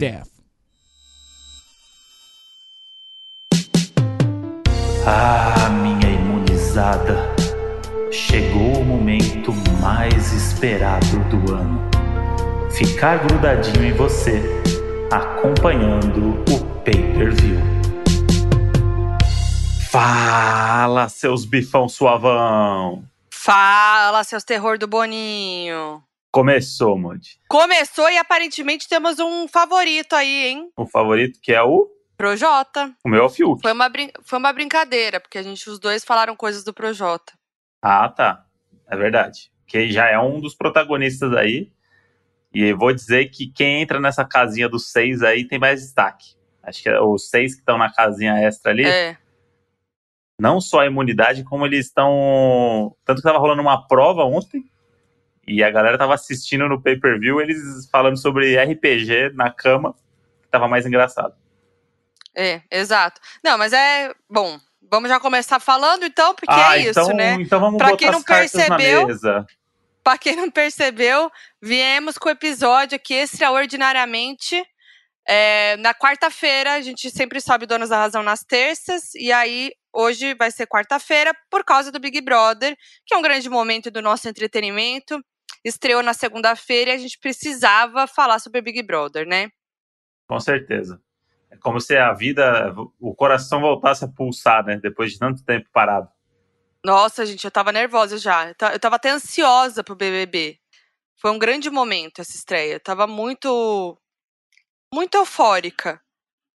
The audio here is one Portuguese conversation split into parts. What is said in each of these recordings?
death. Ah, minha imunizada, chegou o momento mais esperado do ano. Ficar grudadinho em você, acompanhando o pay-per-view. Fala, seus bifão suavão! Fala, seus terror do Boninho. Começou, Mod. Começou e aparentemente temos um favorito aí, hein? O favorito que é o. Projota. O meu é o Fiuk. Foi uma, brin foi uma brincadeira, porque a gente, os dois falaram coisas do Projota. Ah, tá. É verdade. Que já é um dos protagonistas aí. E vou dizer que quem entra nessa casinha dos seis aí tem mais destaque. Acho que é os seis que estão na casinha extra ali. É. Não só a imunidade, como eles estão. Tanto que tava rolando uma prova ontem. E a galera tava assistindo no pay-per-view, eles falando sobre RPG na cama, que tava mais engraçado. É, exato. Não, mas é. Bom, vamos já começar falando então, porque ah, é isso, então, né? Então vamos Pra botar quem não percebeu. Pra quem não percebeu, viemos com o episódio aqui extraordinariamente. é, na quarta-feira, a gente sempre sobe Donos da Razão nas terças, e aí hoje vai ser quarta-feira por causa do Big Brother, que é um grande momento do nosso entretenimento. Estreou na segunda-feira e a gente precisava falar sobre Big Brother, né? Com certeza. É como se a vida, o coração voltasse a pulsar, né? Depois de tanto tempo parado. Nossa, gente, eu tava nervosa já. Eu tava até ansiosa pro BBB. Foi um grande momento essa estreia. Eu tava muito. Muito eufórica.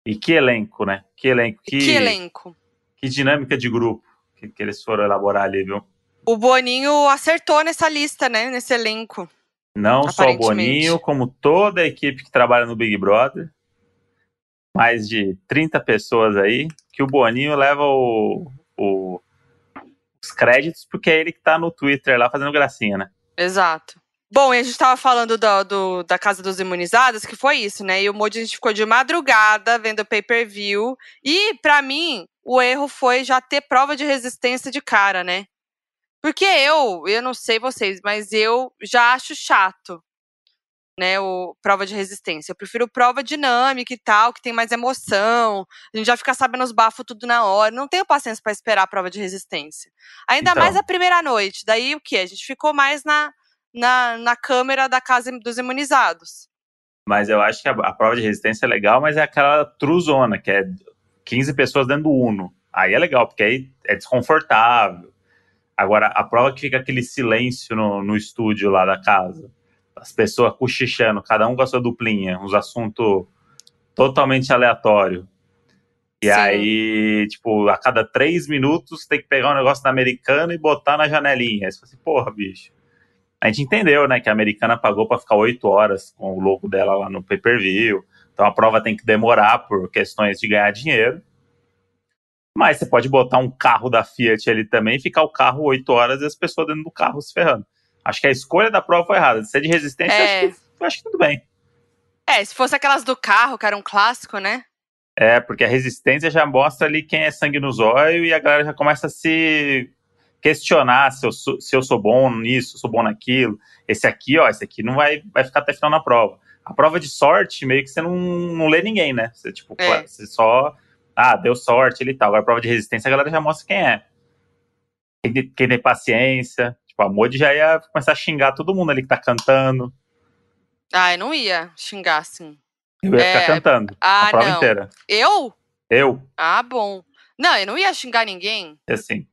E que elenco, né? Que elenco. Que, Que elenco. que dinâmica de grupo que, que eles foram elaborar ali, viu? O Boninho acertou nessa lista, né? Nesse elenco. Não só o. Boninho, como toda a equipe que trabalha no Big Brother. Mais de 30 pessoas aí. Que o Boninho leva o, o- os créditos, porque é ele que tá no Twitter lá fazendo gracinha, né? Exato. Bom, e a gente tava falando do, do- da Casa dos Imunizados, que foi isso, né? E o Moody a gente ficou de madrugada vendo o pay-per-view. E, pra mim, o erro foi já ter prova de resistência de cara, né? Porque eu, eu não sei vocês, mas eu já acho chato, né? O prova de resistência. Eu prefiro prova dinâmica e tal, que tem mais emoção. A gente já fica sabendo os bafos tudo na hora. Não tenho paciência pra esperar a prova de resistência. Ainda Então. mais a primeira noite. Daí o quê? A gente ficou mais na, na, na câmera da casa dos imunizados. Mas eu acho que a, a prova de resistência é legal, mas é aquela truzona, que é 15 pessoas dentro do Uno. Aí é legal, porque aí é desconfortável. Agora, a prova que fica aquele silêncio no, no estúdio lá da casa. As pessoas cochichando, cada um com a sua duplinha, uns assuntos totalmente aleatórios. E Sim. aí, tipo, a cada três minutos tem que pegar um negócio da americana e botar na janelinha. Aí você fala assim, porra, bicho. A gente entendeu, né, que a americana pagou pra ficar oito horas com o logo dela lá no pay-per-view. Então a prova tem que demorar por questões de ganhar dinheiro. Mas você pode botar um carro da Fiat ali também ficar o carro oito horas e as pessoas dentro do carro se ferrando. Acho que a escolha da prova foi errada. Se é de resistência, É. acho, que, acho que tudo bem. É, se fosse aquelas do carro, que era um clássico, né? É, porque a resistência já mostra ali quem é sangue no zóio e a galera já começa a se questionar se eu sou, se eu sou bom nisso, sou bom naquilo. Esse aqui, ó, esse aqui não vai, vai ficar até final na prova. A prova de sorte, meio que você não, não lê ninguém, né? Você, tipo, É. claro, você só. Ah, deu sorte ele e tal. Agora, prova de resistência, a galera já mostra quem é. Quem tem, quem tem paciência. Tipo, a Modi já ia começar a xingar todo mundo ali que tá cantando. Ah, eu não ia xingar assim. Eu ia É, ficar cantando Ah, a prova não. inteira. Eu? Eu, Ah, bom. Não, eu não ia xingar ninguém. assim.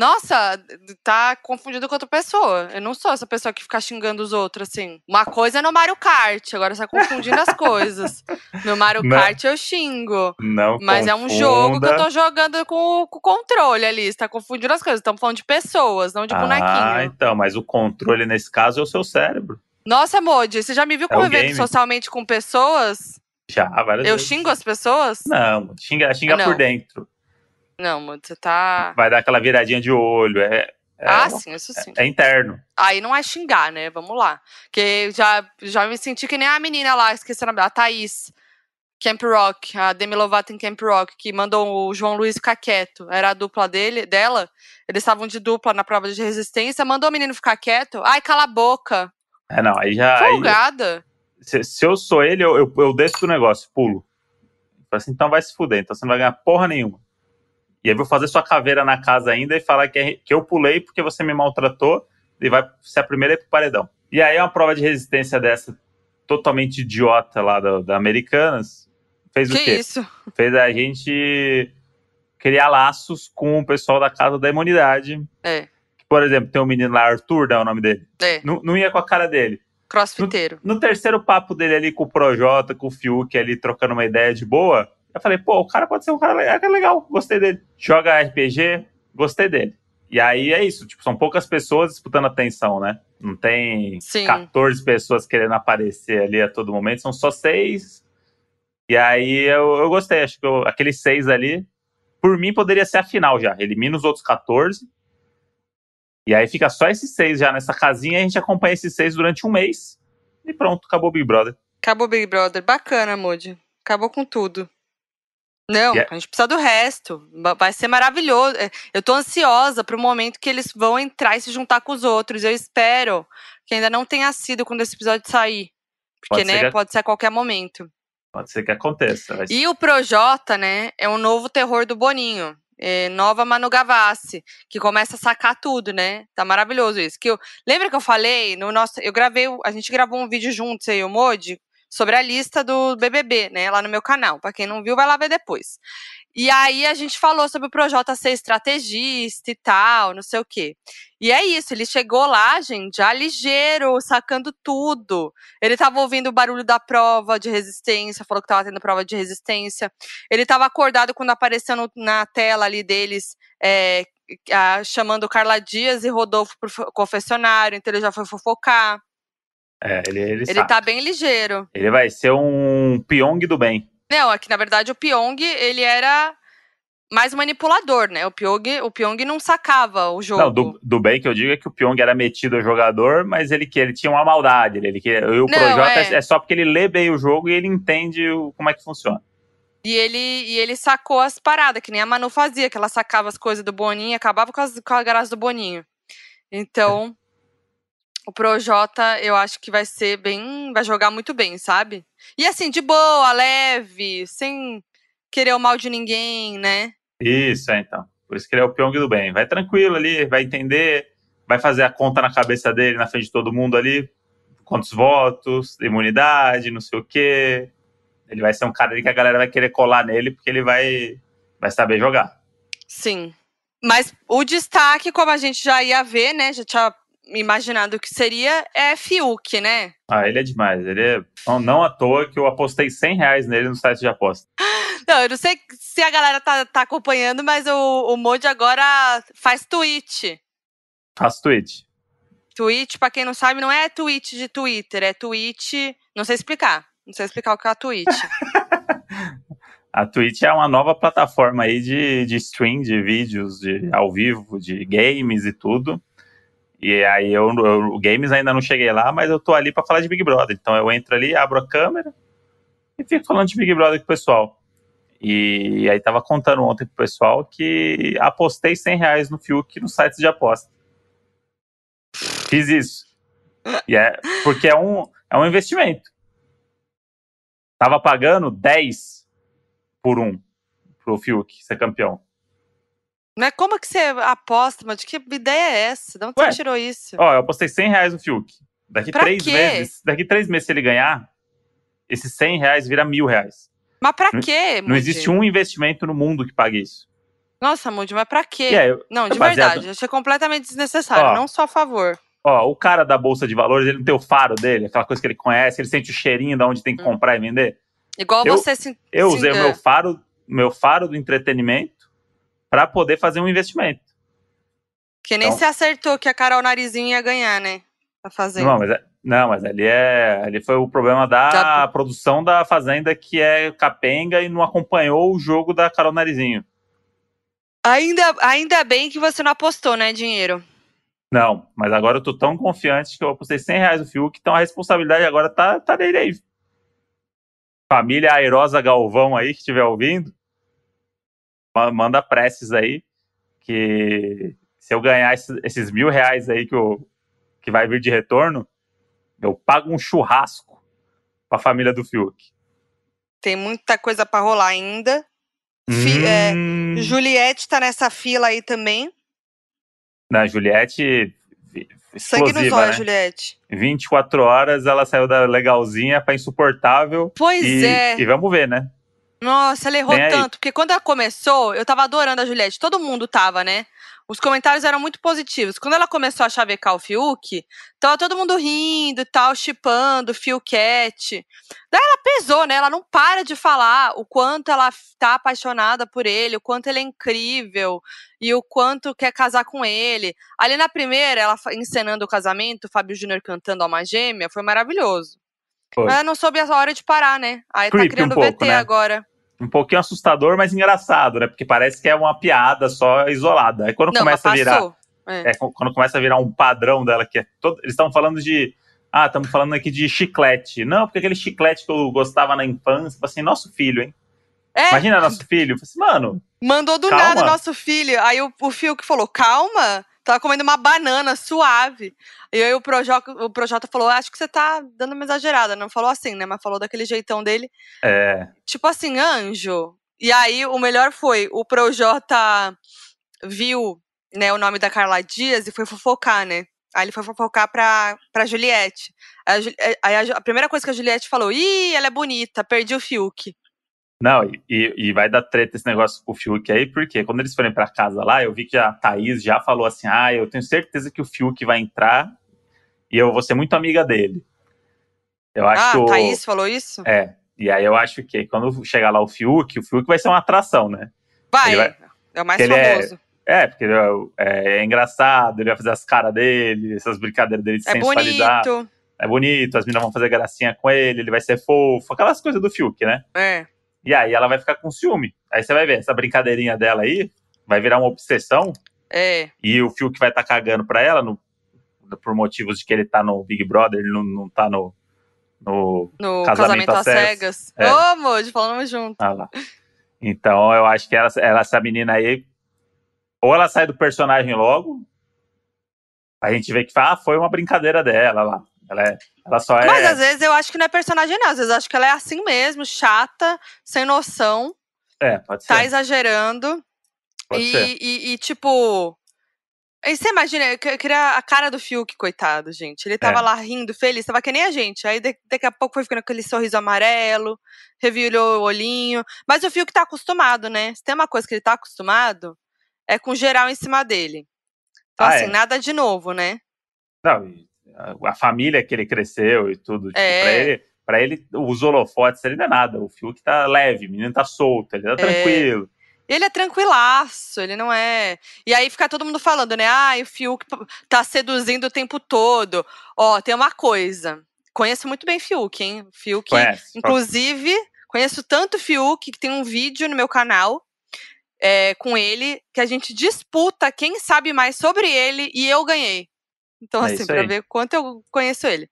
Nossa, tá confundido com outra pessoa. Eu não sou essa pessoa que fica xingando os outros, assim. Uma coisa é no Mario Kart, agora você tá confundindo as coisas. No Mario Não. Kart eu xingo. Não Mas é um jogo que eu confunda. tô jogando com, o controle ali. Você tá confundindo as coisas. Estamos falando de pessoas, não de Ah, bonequinho. então, mas o controle nesse caso é o seu cérebro. Nossa, Modi, você já me viu É convivendo socialmente com pessoas? Já, várias Eu vezes. xingo as pessoas? Não, xinga, xinga Não. por dentro. Não, você tá. Vai dar aquela viradinha de olho. É, é, ah, sim, isso sim. é interno. Aí não é xingar, né? Vamos lá. Porque já, já me senti que nem a menina lá, esqueci o nome dela, a Thaís. Camp Rock, a Demi Lovato em Camp Rock, que mandou o João Luiz ficar quieto. Era a dupla dele, dela. Eles estavam de dupla na prova de resistência. Mandou o menino ficar quieto. Ai, cala a boca. É, não, aí já. Aí, Folgada. Se, se eu sou ele, eu, eu, eu desço do negócio, pulo. Assim, então vai se fuder, então você não vai ganhar porra nenhuma. E aí vou fazer sua caveira na casa ainda e falar que, é, que eu pulei porque você me maltratou e vai ser a primeira ir pro paredão. E aí uma prova de resistência dessa, totalmente idiota lá da, da Americanas, fez que o quê? isso? Fez a gente criar laços com o pessoal da Casa da Imunidade. É. Por exemplo, tem um menino lá, Arthur, né, o nome dele. É, Não, não ia com a cara dele. crossfiteiro. No terceiro papo dele ali com o Projota, com o Fiuk ali, trocando uma ideia de boa, eu falei, pô, o cara pode ser um cara legal, é legal gostei dele. Joga RPG, gostei dele. E aí é isso, tipo, são poucas pessoas disputando atenção, né? Não tem Sim. 14 pessoas querendo aparecer ali a todo momento, são só seis. E aí eu, eu gostei, acho que eu- aqueles seis ali, por mim, poderia ser a final já. Elimina os outros 14. E aí fica só esses seis já nessa casinha, e a gente acompanha esses seis durante um mês. E pronto, acabou o Big Brother. Acabou o Big Brother. Bacana, Moody. Acabou com tudo. Não, E é- a gente precisa do resto. Vai ser maravilhoso. É, Eu tô ansiosa pro momento que eles vão entrar e se juntar com os outros. Eu espero que ainda não tenha sido quando esse episódio sair. Porque, Pode ser né, que- pode ser a qualquer momento. Pode ser que aconteça. Ser- E o Projota, né, é um novo terror do Boninho. É, nova Manu Gavassi, que começa a sacar tudo, né? Tá maravilhoso isso. Que eu, lembra que eu falei no nosso. Eu gravei. A gente gravou um vídeo juntos aí, o Modi, sobre a lista do BBB, né? Lá no meu canal. Pra quem não viu, vai lá ver depois. E aí a gente falou sobre o Projota ser estrategista e tal, não sei o quê. E é isso, ele chegou lá, gente, já ligeiro, sacando tudo. Ele tava ouvindo o barulho da prova de resistência, falou que tava tendo prova de resistência. Ele tava acordado quando apareceu no- na tela ali deles, é, a- chamando Carla Dias e Rodolfo pro confessionário, então ele já foi fofocar. É, ele, ele, Ele sabe. tá bem ligeiro. Ele vai ser um Pyong do bem. Não, é que na verdade o Pyong, ele era mais manipulador, né? O Pyong, o Pyong não sacava o jogo. Não, do, do bem que eu digo é que o Pyong era metido ao jogador, mas ele, que- ele tinha uma maldade. Ele, ele, e o Projota é. é. é só porque ele lê bem o jogo e ele entende o- como é que funciona. E ele, e ele sacou as paradas, que nem a Manu fazia, que ela sacava as coisas do Boninho e acabava com, as, com a graça do Boninho. Então, o Projota, eu acho que vai ser bem. Vai jogar muito bem, sabe? E assim, de boa, leve, sem querer o mal de ninguém, né? Isso, é, então. Por isso que ele é o Pyong do bem. Vai tranquilo ali, vai entender, vai fazer a conta na cabeça dele, na frente de todo mundo ali. Quantos votos, imunidade, não sei o quê. Ele vai ser um cara ali que a galera vai querer colar nele, porque ele vai, vai saber jogar. Sim. Mas o destaque, como a gente já ia ver, né? Já tinha imaginado que seria, é Fiuk, né? Ah, ele é demais. Ele é. Não, à toa que eu apostei 100 reais nele no site de aposta. Não, eu não sei se a galera tá, tá acompanhando, mas o, o Modi agora faz tweet. Faço tweet. Tweet, pra quem não sabe, não é tweet de Twitter, é tweet. Não sei explicar. Não sei explicar o que é a tweet. A Twitch é uma nova plataforma aí de, de stream de vídeos de, ao vivo, de games e tudo. E aí eu, eu games ainda não cheguei lá, mas eu tô ali pra falar de Big Brother. Então eu entro ali, abro a câmera e fico falando de Big Brother com o pessoal. E aí tava contando ontem pro pessoal que apostei 100 reais no Fiuk no site de aposta. Fiz isso. E é, porque é um, é um investimento. Tava pagando 10 por um pro Fiuk ser campeão. Mas como que você aposta, mas que ideia é essa? De onde Ué, você tirou isso? Ó, eu apostei 100 reais no Fiuk. Daqui Pra três quê? meses, daqui três meses se ele ganhar, esses 100 reais vira mil reais. Mas pra não- quê, Não Moody? existe um investimento no mundo que pague isso. Nossa, Moody, mas pra quê? Aí, Não, de baseado- verdade, achei completamente desnecessário. Ó. não sou a favor. ó, o cara da Bolsa de Valores, ele não tem o faro dele, aquela coisa que ele conhece, ele sente o cheirinho de onde tem que Hum. comprar e vender. Igual Eu- você se. Eu se- usei o é. meu faro, meu faro do entretenimento para poder fazer um investimento. Que nem Então- se acertou que a Carol Narizinho ia ganhar, né? Tá fazendo. Não, mas, é- não, mas ali é. Ali foi o problema da Da- produção da Fazenda, que é capenga e não acompanhou o jogo da Carol Narizinho. Ainda, ainda bem que você não apostou, né, dinheiro? Não, mas agora eu tô tão confiante que eu apostei 100 reais no Fiuk, então a responsabilidade agora tá, tá nele aí. Família Airosa Galvão aí, que estiver ouvindo, manda preces aí, que se eu ganhar esses, esses mil reais aí que, eu, que vai vir de retorno, eu pago um churrasco pra família do Fiuk? Tem muita coisa pra rolar ainda. Fi- é, Hum, Juliette tá nessa fila aí também. Na Juliette, Sangue nos olhos, né? Juliette. 24 horas ela saiu da legalzinha pra insuportável. Pois E, é. e vamos ver, né? Nossa, ela errou aí. tanto. Porque quando ela começou, eu tava adorando a Juliette. Todo mundo tava, né? Os comentários eram muito positivos. Quando ela começou a chavecar o Fiuk, tava todo mundo rindo e tal, chipando, Fiuquete. Daí ela pesou, né? Ela não para de falar o quanto ela tá apaixonada por ele, o quanto ele é incrível e o quanto quer casar com ele. Ali na primeira, ela encenando o casamento, o Fábio Júnior cantando Alma Gêmea, foi maravilhoso. Foi. Mas ela não soube a hora de parar, né? Aí Creepy tá criando um pouco, VT né? agora. Um pouquinho assustador, mas engraçado, né? Porque parece que é uma piada só isolada. Aí quando Não, começa a virar. É. É, qu- quando começa a virar um padrão dela, que é todo. Eles estão falando de. Ah, estamos falando aqui de chiclete. Não, porque aquele chiclete que eu gostava na infância, assim, nosso filho, hein? É, Imagina nosso filho. Assim, mano, mandou do Calma. nada nosso filho. Aí o, o Fio que falou, calma, tava comendo uma banana suave. E aí o Projota, o Projota falou, acho que você tá dando uma exagerada. Não falou assim, né? Mas falou daquele jeitão dele. é. Tipo assim, anjo. E aí o melhor foi, o Projota viu né, o nome da Carla Dias e foi fofocar, né? Aí ele foi fofocar pra, pra Juliette. Aí, a, aí a a primeira coisa que a Juliette falou, ih, ela é bonita, perdi o Fiuk. Não, e, e- vai dar treta esse negócio com o Fiuk aí, porque quando eles forem pra casa lá, eu vi que a Thaís já falou assim: ah, eu tenho certeza que o Fiuk vai entrar e eu vou ser muito amiga dele. Eu acho ah, que o. Thaís falou isso? É. E aí eu acho que quando chegar lá o Fiuk, o Fiuk vai ser uma atração, né? Vai, vai- é o mais é- famoso. É, porque ele é, é engraçado, ele vai fazer as caras dele, essas brincadeiras dele de É, sensualizar. bonito. É bonito, as meninas vão fazer gracinha com ele, ele vai ser fofo, aquelas coisas do Fiuk, né? É. E aí ela vai ficar com ciúme. Aí você vai ver, essa brincadeirinha dela aí vai virar uma obsessão É. e o Fiuk vai estar cagando pra ela no- por motivos de que ele tá no Big Brother, ele não, não tá no. no No Casamento casamento, às cegas. cegas. É. Ô, amor, falamos junto. ah lá. Então eu acho que ela, ela- essa menina aí, ou ela sai do personagem logo, a gente vê que ah, foi uma brincadeira dela lá. Ela, é- ela só é. Mas às vezes eu acho que não é personagem, não. Às vezes eu acho que ela é assim mesmo, chata, sem noção, É, pode ser. tá exagerando. Pode e, ser. e, e, tipo. Aí você imagina, eu que- eu queria a cara do Fiuk, coitado, gente. Ele tava É. lá rindo, feliz, tava que nem a gente. Aí da- daqui a pouco foi ficando com aquele sorriso amarelo, revirou o olhinho. Mas o Fiuk tá acostumado, né? Se tem uma coisa que ele tá acostumado, é com geral em cima dele. Então, Ah, assim, é. nada de novo, né? Não, e a, família que ele cresceu e tudo. Tipo, É. pra, ele, pra ele, os holofotes ele não é nada. O Fiuk tá leve, o menino tá solto, ele tá É. tranquilo. Ele é tranquilaço, ele não é. E aí fica todo mundo falando, né? Ah, o Fiuk tá seduzindo o tempo todo. Ó, tem uma coisa. Conheço muito bem Fiuk, hein? Fiuk, Conhece? inclusive, conheço tanto Fiuk que tem um vídeo no meu canal é, com ele que a gente disputa quem sabe mais sobre ele e eu ganhei. Então, É assim, pra ver quanto eu conheço ele.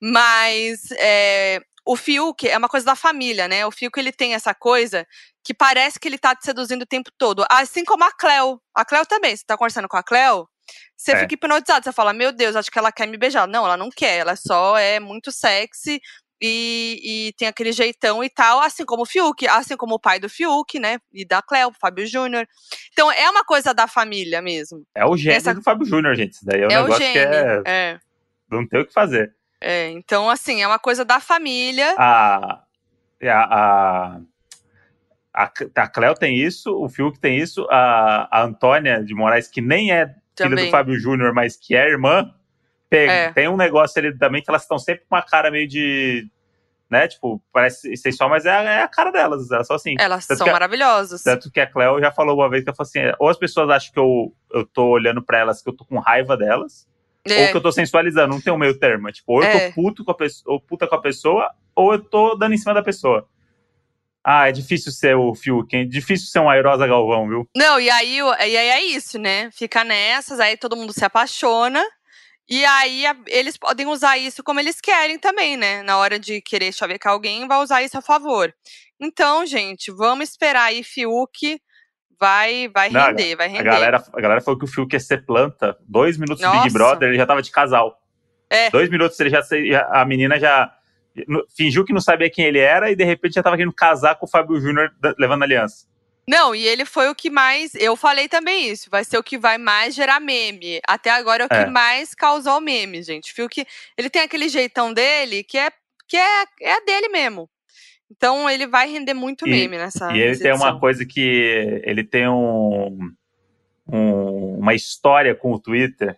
Mas é, o Fiuk é uma coisa da família, né? O Fiuk ele tem essa coisa que parece que ele tá te seduzindo o tempo todo. Assim como a Cleo. A Cleo também. Você tá conversando com a Cleo, você É. fica hipnotizado. Você fala, meu Deus, acho que ela quer me beijar. Não, ela não quer. Ela só é muito sexy e, e tem aquele jeitão e tal. Assim como o Fiuk. Assim como o pai do Fiuk, né? E da Cleo, Fábio Júnior. Então é uma coisa da família mesmo. É o gênio Essa- do Fábio Júnior, gente. Isso daí é um é o negócio gênio. que é. É. Não tem o que fazer. É, então, assim, é uma coisa da família. A. A, a, a, Cleo tem isso, o Fiuk tem isso, a, a Antônia de Moraes, que nem é filha Também. do Fábio Júnior, mas que é irmã, pega- É. tem um negócio ali também que elas estão sempre com uma cara meio de. Né, tipo, parece sensual, mas é a, é a cara delas, elas são assim. Elas Tanto são a- maravilhosas. Tanto que a Cleo já falou uma vez que ela falou assim: ou as pessoas acham que eu, eu tô olhando pra elas, que eu tô com raiva delas, ou É, que eu tô sensualizando, não tem um meio termo. É Tipo, ou eu É. tô puto com a pessoa, ou puta com a pessoa, ou eu tô dando em cima da pessoa. Ah, é difícil ser o Fiuk, hein? Difícil ser um Airosa Galvão, viu? Não, e aí, e aí é isso, né? Fica nessas, aí todo mundo se apaixona. E aí a- eles podem usar isso como eles querem também, né? Na hora de querer chavecar alguém, vai usar isso a favor. Então, gente, vamos esperar aí Fiuk vai vai Não, render, vai A render. galera, a galera falou que o Fiuk ia ser planta. Dois minutos do Nossa. Big Brother, ele já tava de casal. É. Dois minutos, ele já- a menina já, Fingiu que não sabia quem ele era e de repente já tava querendo casar com o Fábio Júnior levando aliança. Não, e ele foi o que mais. Eu falei também isso. Vai ser o que vai mais gerar meme. Até agora é o é. que mais causou meme, gente. Viu que ele tem aquele jeitão dele que é que é, é dele mesmo. Então ele vai render muito meme e, nessa. E ele tem uma coisa que ele tem um, um, uma história com o Twitter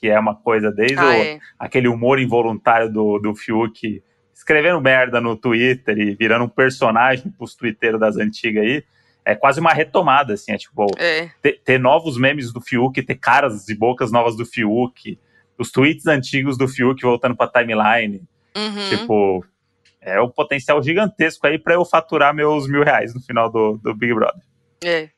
que é uma coisa desde ah, o, é. aquele humor involuntário do, do Fiuk escrevendo merda no Twitter e virando um personagem pros twitteiros das antigas aí é quase uma retomada, assim, é tipo, é. Ter, ter, novos memes do Fiuk, ter caras e bocas novas do Fiuk, os tweets antigos do Fiuk voltando pra timeline. Uhum. Tipo, é um potencial gigantesco aí para eu faturar meus mil reais no final do, do Big Brother. É.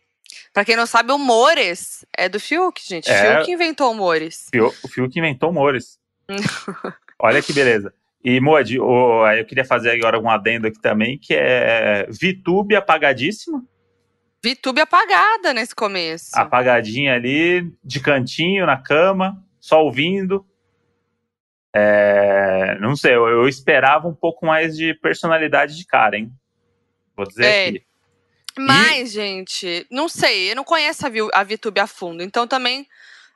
Pra quem não sabe, o Mores é do Fiuk, gente. É, Fiuk inventou o Mores. O Fiuk inventou o Mores. Olha que beleza. E, Moed, eu queria fazer agora um adendo aqui também, que é VTube apagadíssimo. VTube apagada nesse começo. Apagadinha ali, de cantinho, na cama, só ouvindo. É, não sei, eu, eu, esperava um pouco mais de personalidade de cara, hein? Vou dizer é. aqui. Mas, e... gente, não sei, eu não conheço a, VTube a fundo, então também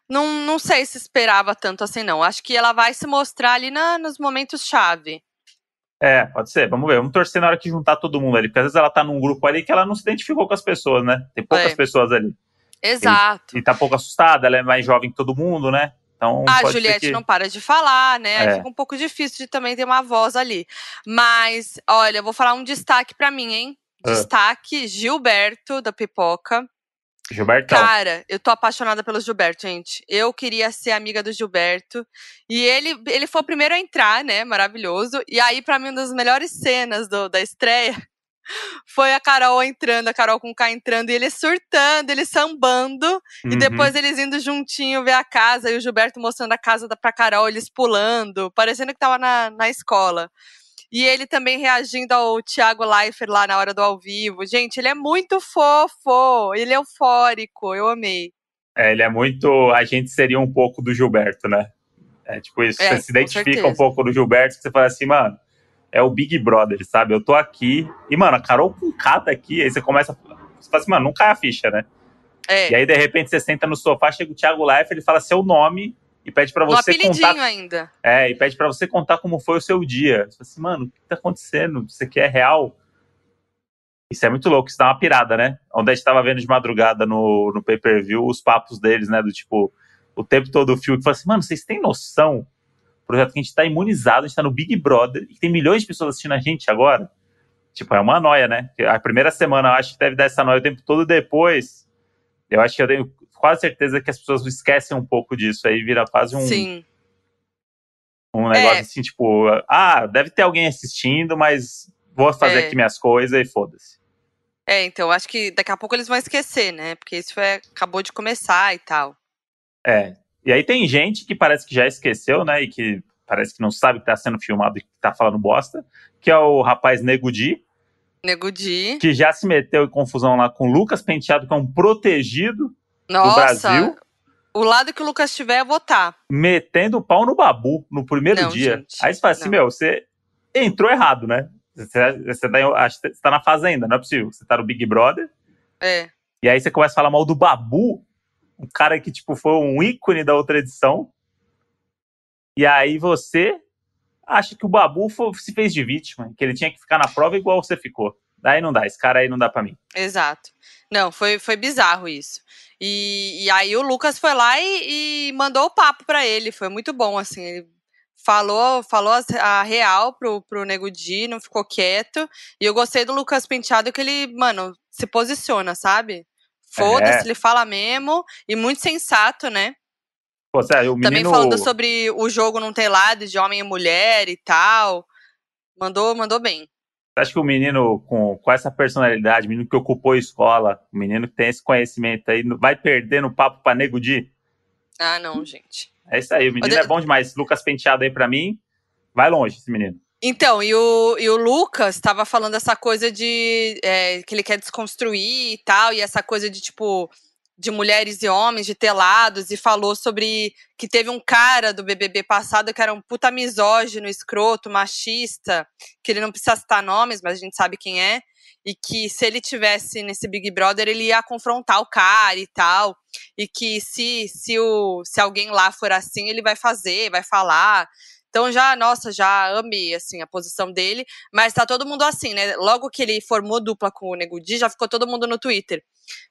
não, não sei se esperava tanto assim, não. Acho que ela vai se mostrar ali na, nos momentos-chave. É, pode ser. Vamos ver. Vamos torcer na hora que juntar todo mundo ali. Porque às vezes ela tá num grupo ali que ela não se identificou com as pessoas, né? Tem poucas é. pessoas ali. Exato. E, e tá pouco assustada, ela é mais jovem que todo mundo, né? Então, a Juliette que... não para de falar, né? É. Fica um pouco difícil de também ter uma voz ali. Mas, olha, eu vou falar um destaque para mim, hein? Ah. Destaque: Gilberto, da Pipoca. Gilberto. Cara, eu tô apaixonada pelo Gilberto, gente. Eu queria ser amiga do Gilberto. E ele, ele foi o primeiro a entrar, né? Maravilhoso. E aí, para mim, uma das melhores cenas do, da estreia foi a Carol entrando, a Carol com K entrando, e ele surtando, ele sambando, uhum. e depois eles indo juntinho ver a casa, e o Gilberto mostrando a casa pra Carol, eles pulando, parecendo que tava na, na escola. E ele também reagindo ao Thiago Leifert lá na hora do ao vivo. Gente, ele é muito fofo, ele é eufórico, eu amei. É, ele é muito. A gente seria um pouco do Gilberto, né? É tipo isso. É, você se identifica um pouco do Gilberto, que você fala assim, mano, é o Big Brother, sabe? Eu tô aqui. E, mano, a Carol com K tá aqui. Aí você começa. Você fala assim, mano, não cai a ficha, né? É. E aí, de repente, você senta no sofá, chega o Thiago Leifert, ele fala seu nome e pede para você um contar. ainda. É, e pede para você contar como foi o seu dia. Você fala assim, mano, o que tá acontecendo? Isso aqui é real? Isso é muito louco, isso dá uma pirada, né? Onde a gente tava vendo de madrugada no, no pay-per-view os papos deles, né? Do tipo, o tempo todo o fio que fala assim, mano, vocês têm noção? Projeto que a gente tá imunizado, a gente tá no Big Brother e tem milhões de pessoas assistindo a gente agora. Tipo, é uma noia, né? A primeira semana eu acho que deve dar essa noia o tempo todo depois. Eu acho que eu tenho quase certeza que as pessoas esquecem um pouco disso, aí vira quase um. Sim. Um negócio é. assim, tipo, ah, deve ter alguém assistindo, mas vou fazer é. aqui minhas coisas e foda-se. É, então, acho que daqui a pouco eles vão esquecer, né? Porque isso é, acabou de começar e tal. É. E aí tem gente que parece que já esqueceu, né? E que parece que não sabe que tá sendo filmado e que tá falando bosta, que é o rapaz Nego Di. Nego Di. Que já se meteu em confusão lá com o Lucas Penteado, que é um protegido nossa, do Brasil. O lado que o Lucas tiver é votar. Metendo o pau no babu no primeiro não, dia. Gente, Aí você fala assim, não. meu, você entrou errado, né? Você, você, tá, você tá na fazenda, não é possível. Você tá no Big Brother. É. E aí você começa a falar mal do Babu, um cara que, tipo, foi um ícone da outra edição. E aí você acha que o Babu foi, se fez de vítima, que ele tinha que ficar na prova igual você ficou. Daí não dá, esse cara aí não dá para mim. Exato. Não, foi, foi bizarro isso. E, e aí o Lucas foi lá e, e mandou o papo para ele, foi muito bom, assim, ele falou, falou a real pro, pro Nego Di, não ficou quieto. E eu gostei do Lucas Penteado que ele, mano, se posiciona, sabe? Foda-se, é. ele fala mesmo. E muito sensato, né? Pô, sério, menino... Também falando sobre o jogo não ter lado de homem e mulher e tal. Mandou, mandou bem. Acho que o menino com, com essa personalidade, o menino que ocupou a escola, o menino que tem esse conhecimento aí, vai perder no papo pra Nego Di? Ah, não, gente. É isso aí, o menino é bom demais. Lucas Penteado aí pra mim, vai longe esse menino. Então, e o, e o Lucas estava falando essa coisa de é, que ele quer desconstruir e tal, e essa coisa de tipo de mulheres e homens, de telados, e falou sobre que teve um cara do BBB passado que era um puta misógino, escroto, machista, que ele não precisa citar nomes, mas a gente sabe quem é, e que se ele tivesse nesse Big Brother, ele ia confrontar o cara e tal, e que se, se, o, se alguém lá for assim, ele vai fazer, vai falar. Então já, nossa, já amei, assim, a posição dele. Mas tá todo mundo assim, né? Logo que ele formou dupla com o Nego já ficou todo mundo no Twitter.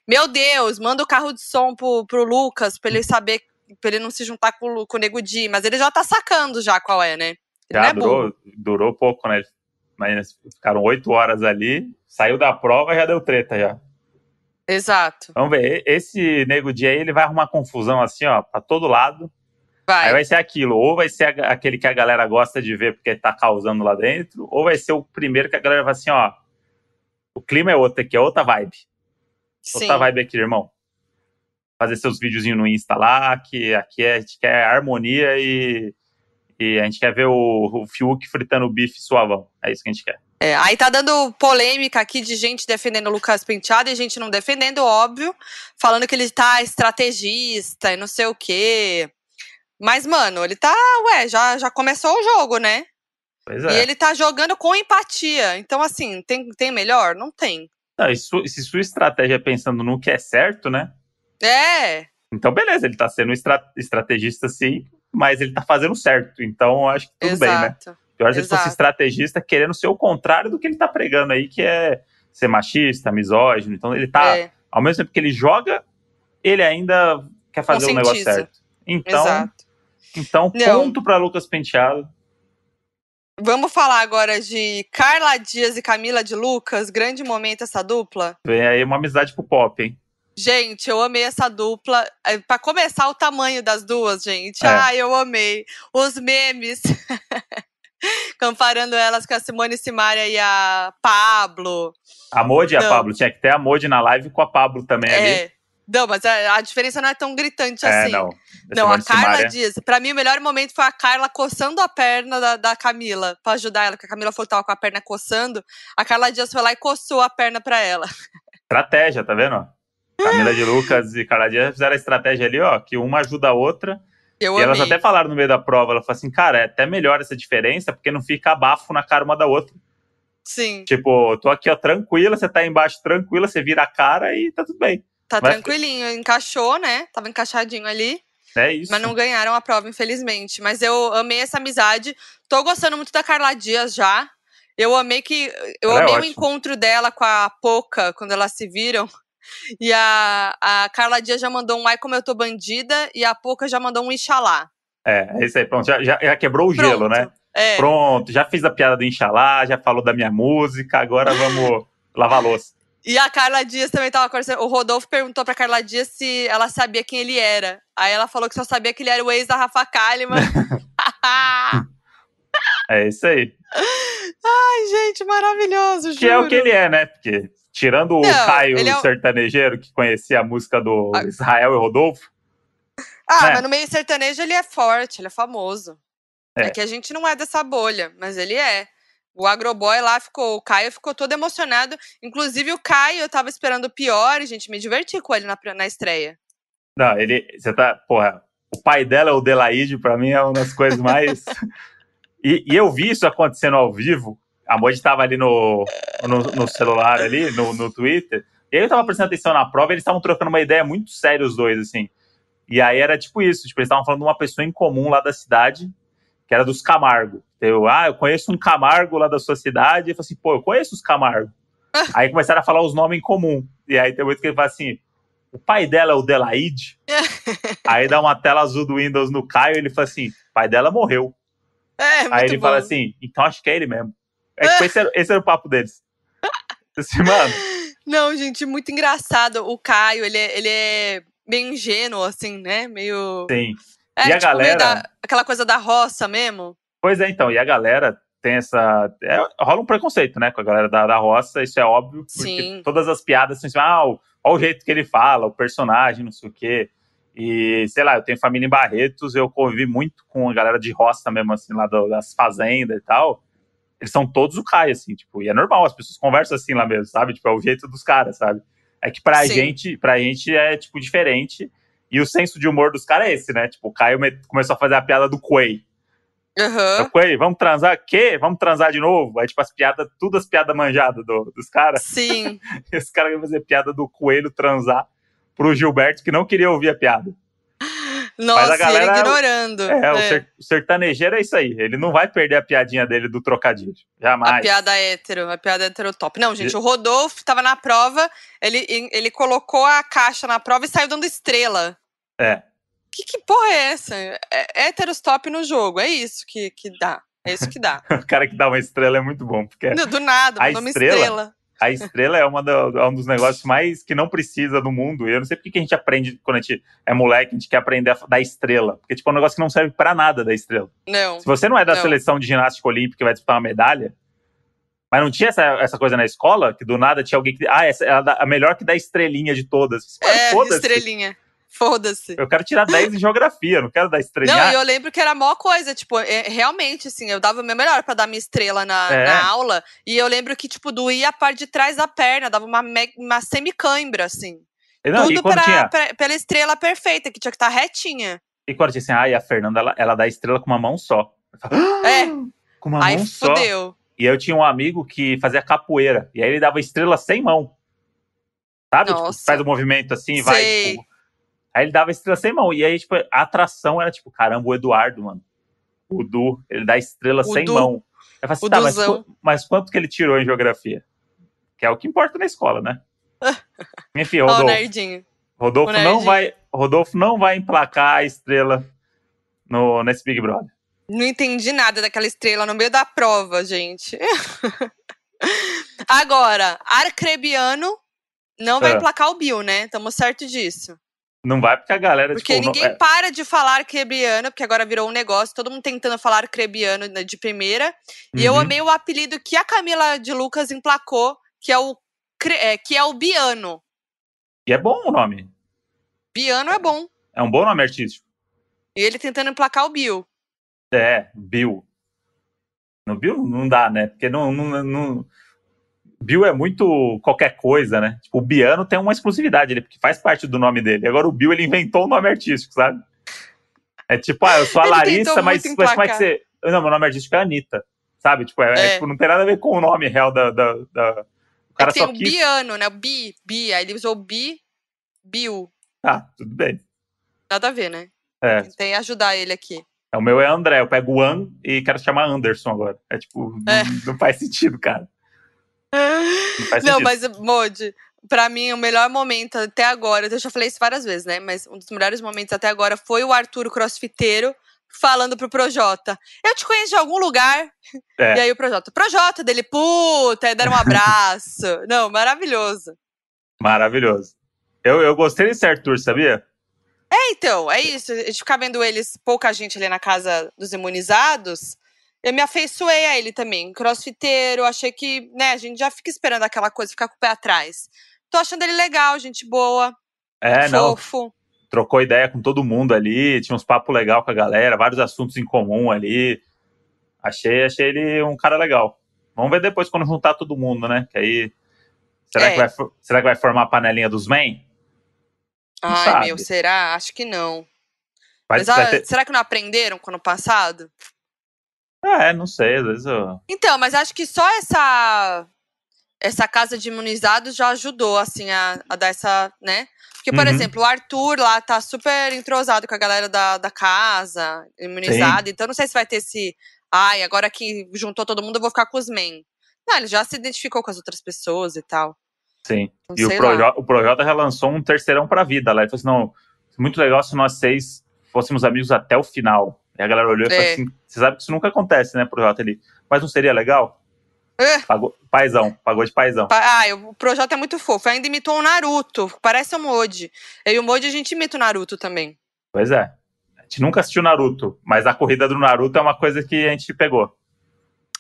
Meu Deus, manda o carro de som pro, pro Lucas, pra ele saber, pra ele não se juntar com, com o Nego Di. Mas ele já tá sacando já qual é, né? Ele Já é durou, durou pouco, né? Mas ficaram oito horas ali, saiu da prova já deu treta já. Exato. Vamos ver, esse Nego Di aí, ele vai arrumar confusão assim, ó, pra todo lado. Vai. Aí vai ser aquilo, ou vai ser aquele que a galera gosta de ver porque tá causando lá dentro, ou vai ser o primeiro que a galera vai assim, ó, o clima é outro aqui, é outra vibe. Sim. Outra vibe aqui, irmão. Fazer seus videozinhos no Insta lá, que aqui é- a gente quer harmonia e, e a gente quer ver o, o Fiuk fritando bife suavão. É isso que a gente quer. É, aí tá dando polêmica aqui de gente defendendo o Lucas Penteado e gente não defendendo, óbvio, falando que ele tá estrategista e não sei o quê. Mas, mano, ele tá, ué, já, já começou o jogo, né? Pois E é. ele tá jogando com empatia. Então, assim, tem, tem melhor? Não tem. Não, e su- se sua estratégia é pensando no que é certo, né? É, Então, beleza, ele tá sendo um estra- estrategista sim, mas ele tá fazendo certo. Então, eu acho que tudo bem, né? exato. Pior se ele fosse Exato. estrategista querendo ser o contrário do que ele tá pregando aí, que é ser machista, misógino. Então, ele tá, É, ao mesmo tempo que ele joga, ele ainda quer fazer o negócio Conscientiza. certo. Então, exato. então Não. ponto pra Lucas Penteado. Vamos falar agora de Carla Dias e Camila de Lucas. Grande momento essa dupla. Vem aí uma amizade pro pop, hein? Gente, eu amei essa dupla. É, Pra começar, o tamanho das duas, gente. É. Ai, eu amei. Os memes. Comparando elas com a Simone Simaria e a Pablo. A Modi e a. Pablo. Tinha que ter a Modi na live com a Pablo também ali. Não, mas a, a diferença não é tão gritante É, assim. não. Não, a Carla. Dias. Pra mim, o melhor momento foi a Carla coçando a perna da, da Camila, pra ajudar ela, porque a Camila falou que tava com a perna coçando. A Carla Dias foi lá e coçou a perna pra ela. Estratégia, tá vendo? Camila de Lucas e Carla Dias fizeram a estratégia ali, ó, que uma ajuda a outra. Eu e amei. elas até falaram no meio da prova, ela falou assim, cara, é até melhor essa diferença, porque não fica abafo na cara uma da outra. Sim, Tipo, tô aqui, ó, tranquila, você tá aí embaixo tranquila, você vira a cara e tá tudo bem. Tá Mas- tranquilinho. Encaixou, né? Tava encaixadinho ali. É isso. Mas não ganharam a prova, infelizmente. Mas eu amei essa amizade. Tô gostando muito da Carla Dias já. Eu amei que. Eu Ela é amei o ótima. encontro dela com a Poca quando elas se viram. E a, a Carla Dias já mandou um ai como eu tô bandida e a Poca já mandou um Ixalá. É, é isso aí, pronto, já, já- já quebrou o gelo, Pronto. né? É. Pronto, já fiz a piada do Inxalá, já falou da minha música, agora vamos lavar a louça. E a Carla Dias também tava conversando. O Rodolfo perguntou pra Carla Dias se ela sabia quem ele era. Aí ela falou que só sabia que ele era o ex da Rafa Kalimann. É isso aí. Ai, gente, maravilhoso, juro. Que é o que ele é, né? Porque, tirando o Não, Caio é sertanejeiro, que conhecia a música do Ah. Israel e Rodolfo, Ah, né? mas no meio sertanejo ele é forte, ele é famoso. É. É. que a gente não é dessa bolha, mas ele é. O Agroboy lá ficou, o Caio ficou todo emocionado. Inclusive o Caio, eu tava esperando o pior, e, gente, me diverti com ele na, na estreia. Não, ele. Você tá. Porra, o pai dela o Delaide, pra mim é uma das coisas mais. e, e eu vi isso acontecendo ao vivo. A Moji tava ali no, no, no celular, ali, no, no Twitter. E aí eu tava prestando atenção na prova e eles estavam trocando uma ideia muito séria, os dois, assim. E aí era tipo isso: tipo, eles estavam falando de uma pessoa em comum lá da cidade, que era dos Camargo. Eu, ah, eu conheço um Camargo lá da sua cidade. E eu falei assim, pô, eu conheço os Camargo. aí começaram a falar os nomes em comum. E aí tem muito que ele fala assim: o pai dela é o Delaide. aí dá uma tela azul do Windows no Caio e ele fala assim: o pai dela morreu. É, aí ele bom. fala assim: então acho que é ele mesmo. É, tipo, esse, era, esse era o papo deles. Assim, mano, Não, gente, muito engraçado. O Caio, ele é, ele é meio ingênuo, assim, né? Meio. sim. É, E a tipo, meio galera- da- aquela coisa da roça mesmo. Pois é, então, e a galera tem essa. é, rola um preconceito, né, com a galera da, da roça, isso é óbvio, porque Sim. todas as piadas são assim, ah, olha o jeito que ele fala, o personagem, não sei o quê. E, sei lá, eu tenho família em Barretos, eu convivi muito com a galera de roça mesmo, assim, lá do- das fazendas e tal. Eles são todos o Caio, assim, tipo, e é normal, as pessoas conversam assim lá mesmo, sabe? Tipo, é o jeito dos caras, sabe? É que pra Sim. gente, pra gente é, tipo, diferente. E o senso de humor dos caras é esse, né? Tipo, o Caio me- começou a fazer a piada do Quay. O Quay, vamos transar? Quê? Vamos transar de novo? Aí, tipo, as piadas, tudo as piadas manjadas do- dos caras. Sim. Esse cara ia fazer piada do coelho transar pro Gilberto, que não queria ouvir a piada. Nossa, galera- ele ignorando. É, o É. o sertanejeiro é isso aí. Ele não vai perder a piadinha dele do trocadilho. A Jamais. piada hétero, a piada hétero top. Não, gente, o Rodolfo tava na prova, ele, ele colocou a caixa na prova e saiu dando estrela. É. Que, que porra é essa? É héteros top no jogo, é isso que, que dá. É isso que dá. O cara que dá uma estrela é muito bom, porque Do, do nada, A estrela? estrela. a estrela é, uma do- é um dos negócios mais que não precisa no mundo. E eu não sei porque que a gente aprende, quando a gente é moleque, a gente quer aprender a dar estrela. Porque, tipo, é um negócio que não serve pra nada da estrela. Não. Se você não é da Não. seleção de ginástica olímpica e vai disputar uma medalha, mas não tinha essa, essa coisa na escola, que do nada tinha alguém que. Ah, essa é a, a melhor que dá estrelinha de todas. É, estrelinha. Foda-se. Eu quero tirar 10 em geografia, não quero dar estrelinha. Não, e eu lembro que era a maior coisa, tipo, é, realmente, assim, eu dava o meu melhor pra dar minha estrela na, É. na aula, e eu lembro que, tipo, doía a parte de trás da perna, dava uma, uma semicãibra, assim. Não, Tudo pra, tinha. pra- pela estrela perfeita, que tinha que estar retinha. E quando tinha assim, ah, e a Fernanda, ela, ela dá estrela com uma mão só. Falo, É. Com uma Aí mão só. fudeu. E eu tinha um amigo que fazia capoeira. E aí ele dava estrela sem mão. Sabe? Tipo, Nossa. faz o movimento assim e vai. Tipo, aí ele dava estrela sem mão. E aí, tipo, a atração era tipo, caramba, o Eduardo, mano. O Du, ele dá estrela O sem Du. mão. Eu falei assim, tá, mas, mas quanto que ele tirou em geografia? Que é o que importa na escola, né? Enfim, Rodolfo. nerdinho. Rodolfo não vai, Rodolfo não vai emplacar a estrela no, nesse Big Brother. Não entendi nada daquela estrela no meio da prova, gente. Agora, Arcrebiano não vai É. emplacar o Bill, né? Estamos certo disso. Não vai porque a galera, Porque tipo, não- ninguém é, para de falar arcrebiano, porque agora virou um negócio, todo mundo tentando falar arcrebiano né, de primeira. E eu Uhum. amei o apelido que a Camila de Lucas emplacou, que é o, cre- é, que é o Biano. E é bom o nome. Biano é bom. É um bom nome artístico. E ele tentando emplacar o Bill. É, Bill. No Bill não dá, né? Porque não, não, não- Bill é muito qualquer coisa, né? Tipo, o Biano tem uma exclusividade, ele porque faz parte do nome dele. Agora o Bill ele inventou um nome artístico, sabe? É tipo, ah, eu sou a Larissa, mas, mas como é que você. Não, meu nome artístico é Anitta. Sabe? Tipo, é, é, É. tipo, não tem nada a ver com o nome real da. da, da- O É cara que tem só o quis. Biano, né? O Bi, Bi. Aí ele usou Bi, Bill. Ah, tudo bem. Nada a ver, né? É, Tentei ajudar ele aqui. o meu é André, eu pego o An e quero chamar Anderson agora. É tipo, É. Não, não faz sentido, cara. Não mas, Modi, pra mim, o melhor momento até agora, eu já falei isso várias vezes, né? Mas um dos melhores momentos até agora foi o Arthur crossfiteiro falando pro Projota. Eu te conheço de algum lugar. É. E aí o Projota, Projota dele, puta, aí deram um abraço. Não, maravilhoso. Maravilhoso. Eu, eu gostei desse Arthur, sabia? É, então, é isso. A gente ficar vendo eles, pouca gente ali na casa dos imunizados. Eu me afeiçoei a ele também. Crossfiteiro, achei que, né, a gente já fica esperando aquela coisa, ficar com o pé atrás. Tô achando ele legal, gente boa, É, não. fofo. Trocou ideia com todo mundo ali, tinha uns papos legal com a galera, vários assuntos em comum ali. Achei, achei ele um cara legal. Vamos ver depois quando juntar todo mundo, né? Que aí. Será, É. que, vai, será que vai formar a panelinha dos men? Não Ai, sabe. meu, será? Acho que não. Vai, Mas vai ter- será que não aprenderam com o ano passado? É, não sei, às vezes eu. Então, mas acho que só essa essa casa de imunizados já ajudou, assim, a, a dar essa, né? Porque, por Uhum. exemplo, o Arthur lá tá super entrosado com a galera da, da casa, imunizada. Então, não sei se vai ter esse. Ai, agora que juntou todo mundo, eu vou ficar com os men. Não, ele já se identificou com as outras pessoas e tal. Sim. Então, E o. Projota, o Projota já lançou um terceirão pra vida lá. Ele falou assim: não, muito legal se nós seis fôssemos amigos até o final. E a galera olhou e falou É. assim: você sabe que isso nunca acontece, né, Projota? Ele, mas não seria legal? É. Pagou, paizão, pagou de paizão. Pa- Ah, o Projota é muito fofo. Ainda imitou o Naruto. Parece o Moji. Eu e o Moji, a gente imita o Naruto também. Pois é. A gente nunca assistiu Naruto, mas a corrida do Naruto é uma coisa que a gente pegou.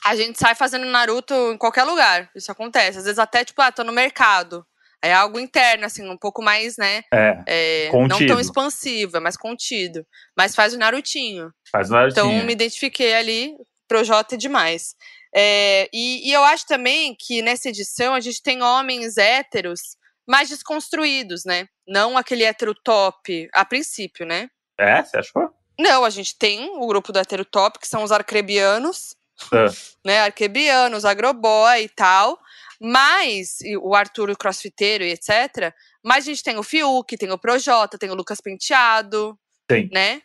A gente sai fazendo Naruto em qualquer lugar. Isso acontece. Às vezes até, tipo, ah, tô no mercado. É algo interno, assim, um pouco mais, né? É, é, não tão expansivo, é mais contido. Mas faz o Narutinho. faz o Narutinho. Então, me identifiquei ali. Projota é demais. É, e, e eu acho também que nessa edição a gente tem homens héteros mais desconstruídos, né? Não aquele hétero top, a princípio, né? É, você achou? Não, a gente tem o grupo do hétero top, que são os arcrebianos, Ah, né? Arquebianos, agroboy e tal. Mas, o Arthur, o crossfiteiro e etc. Mas a gente tem o Fiuk, tem o Projota, tem o Lucas Penteado, Tem. né?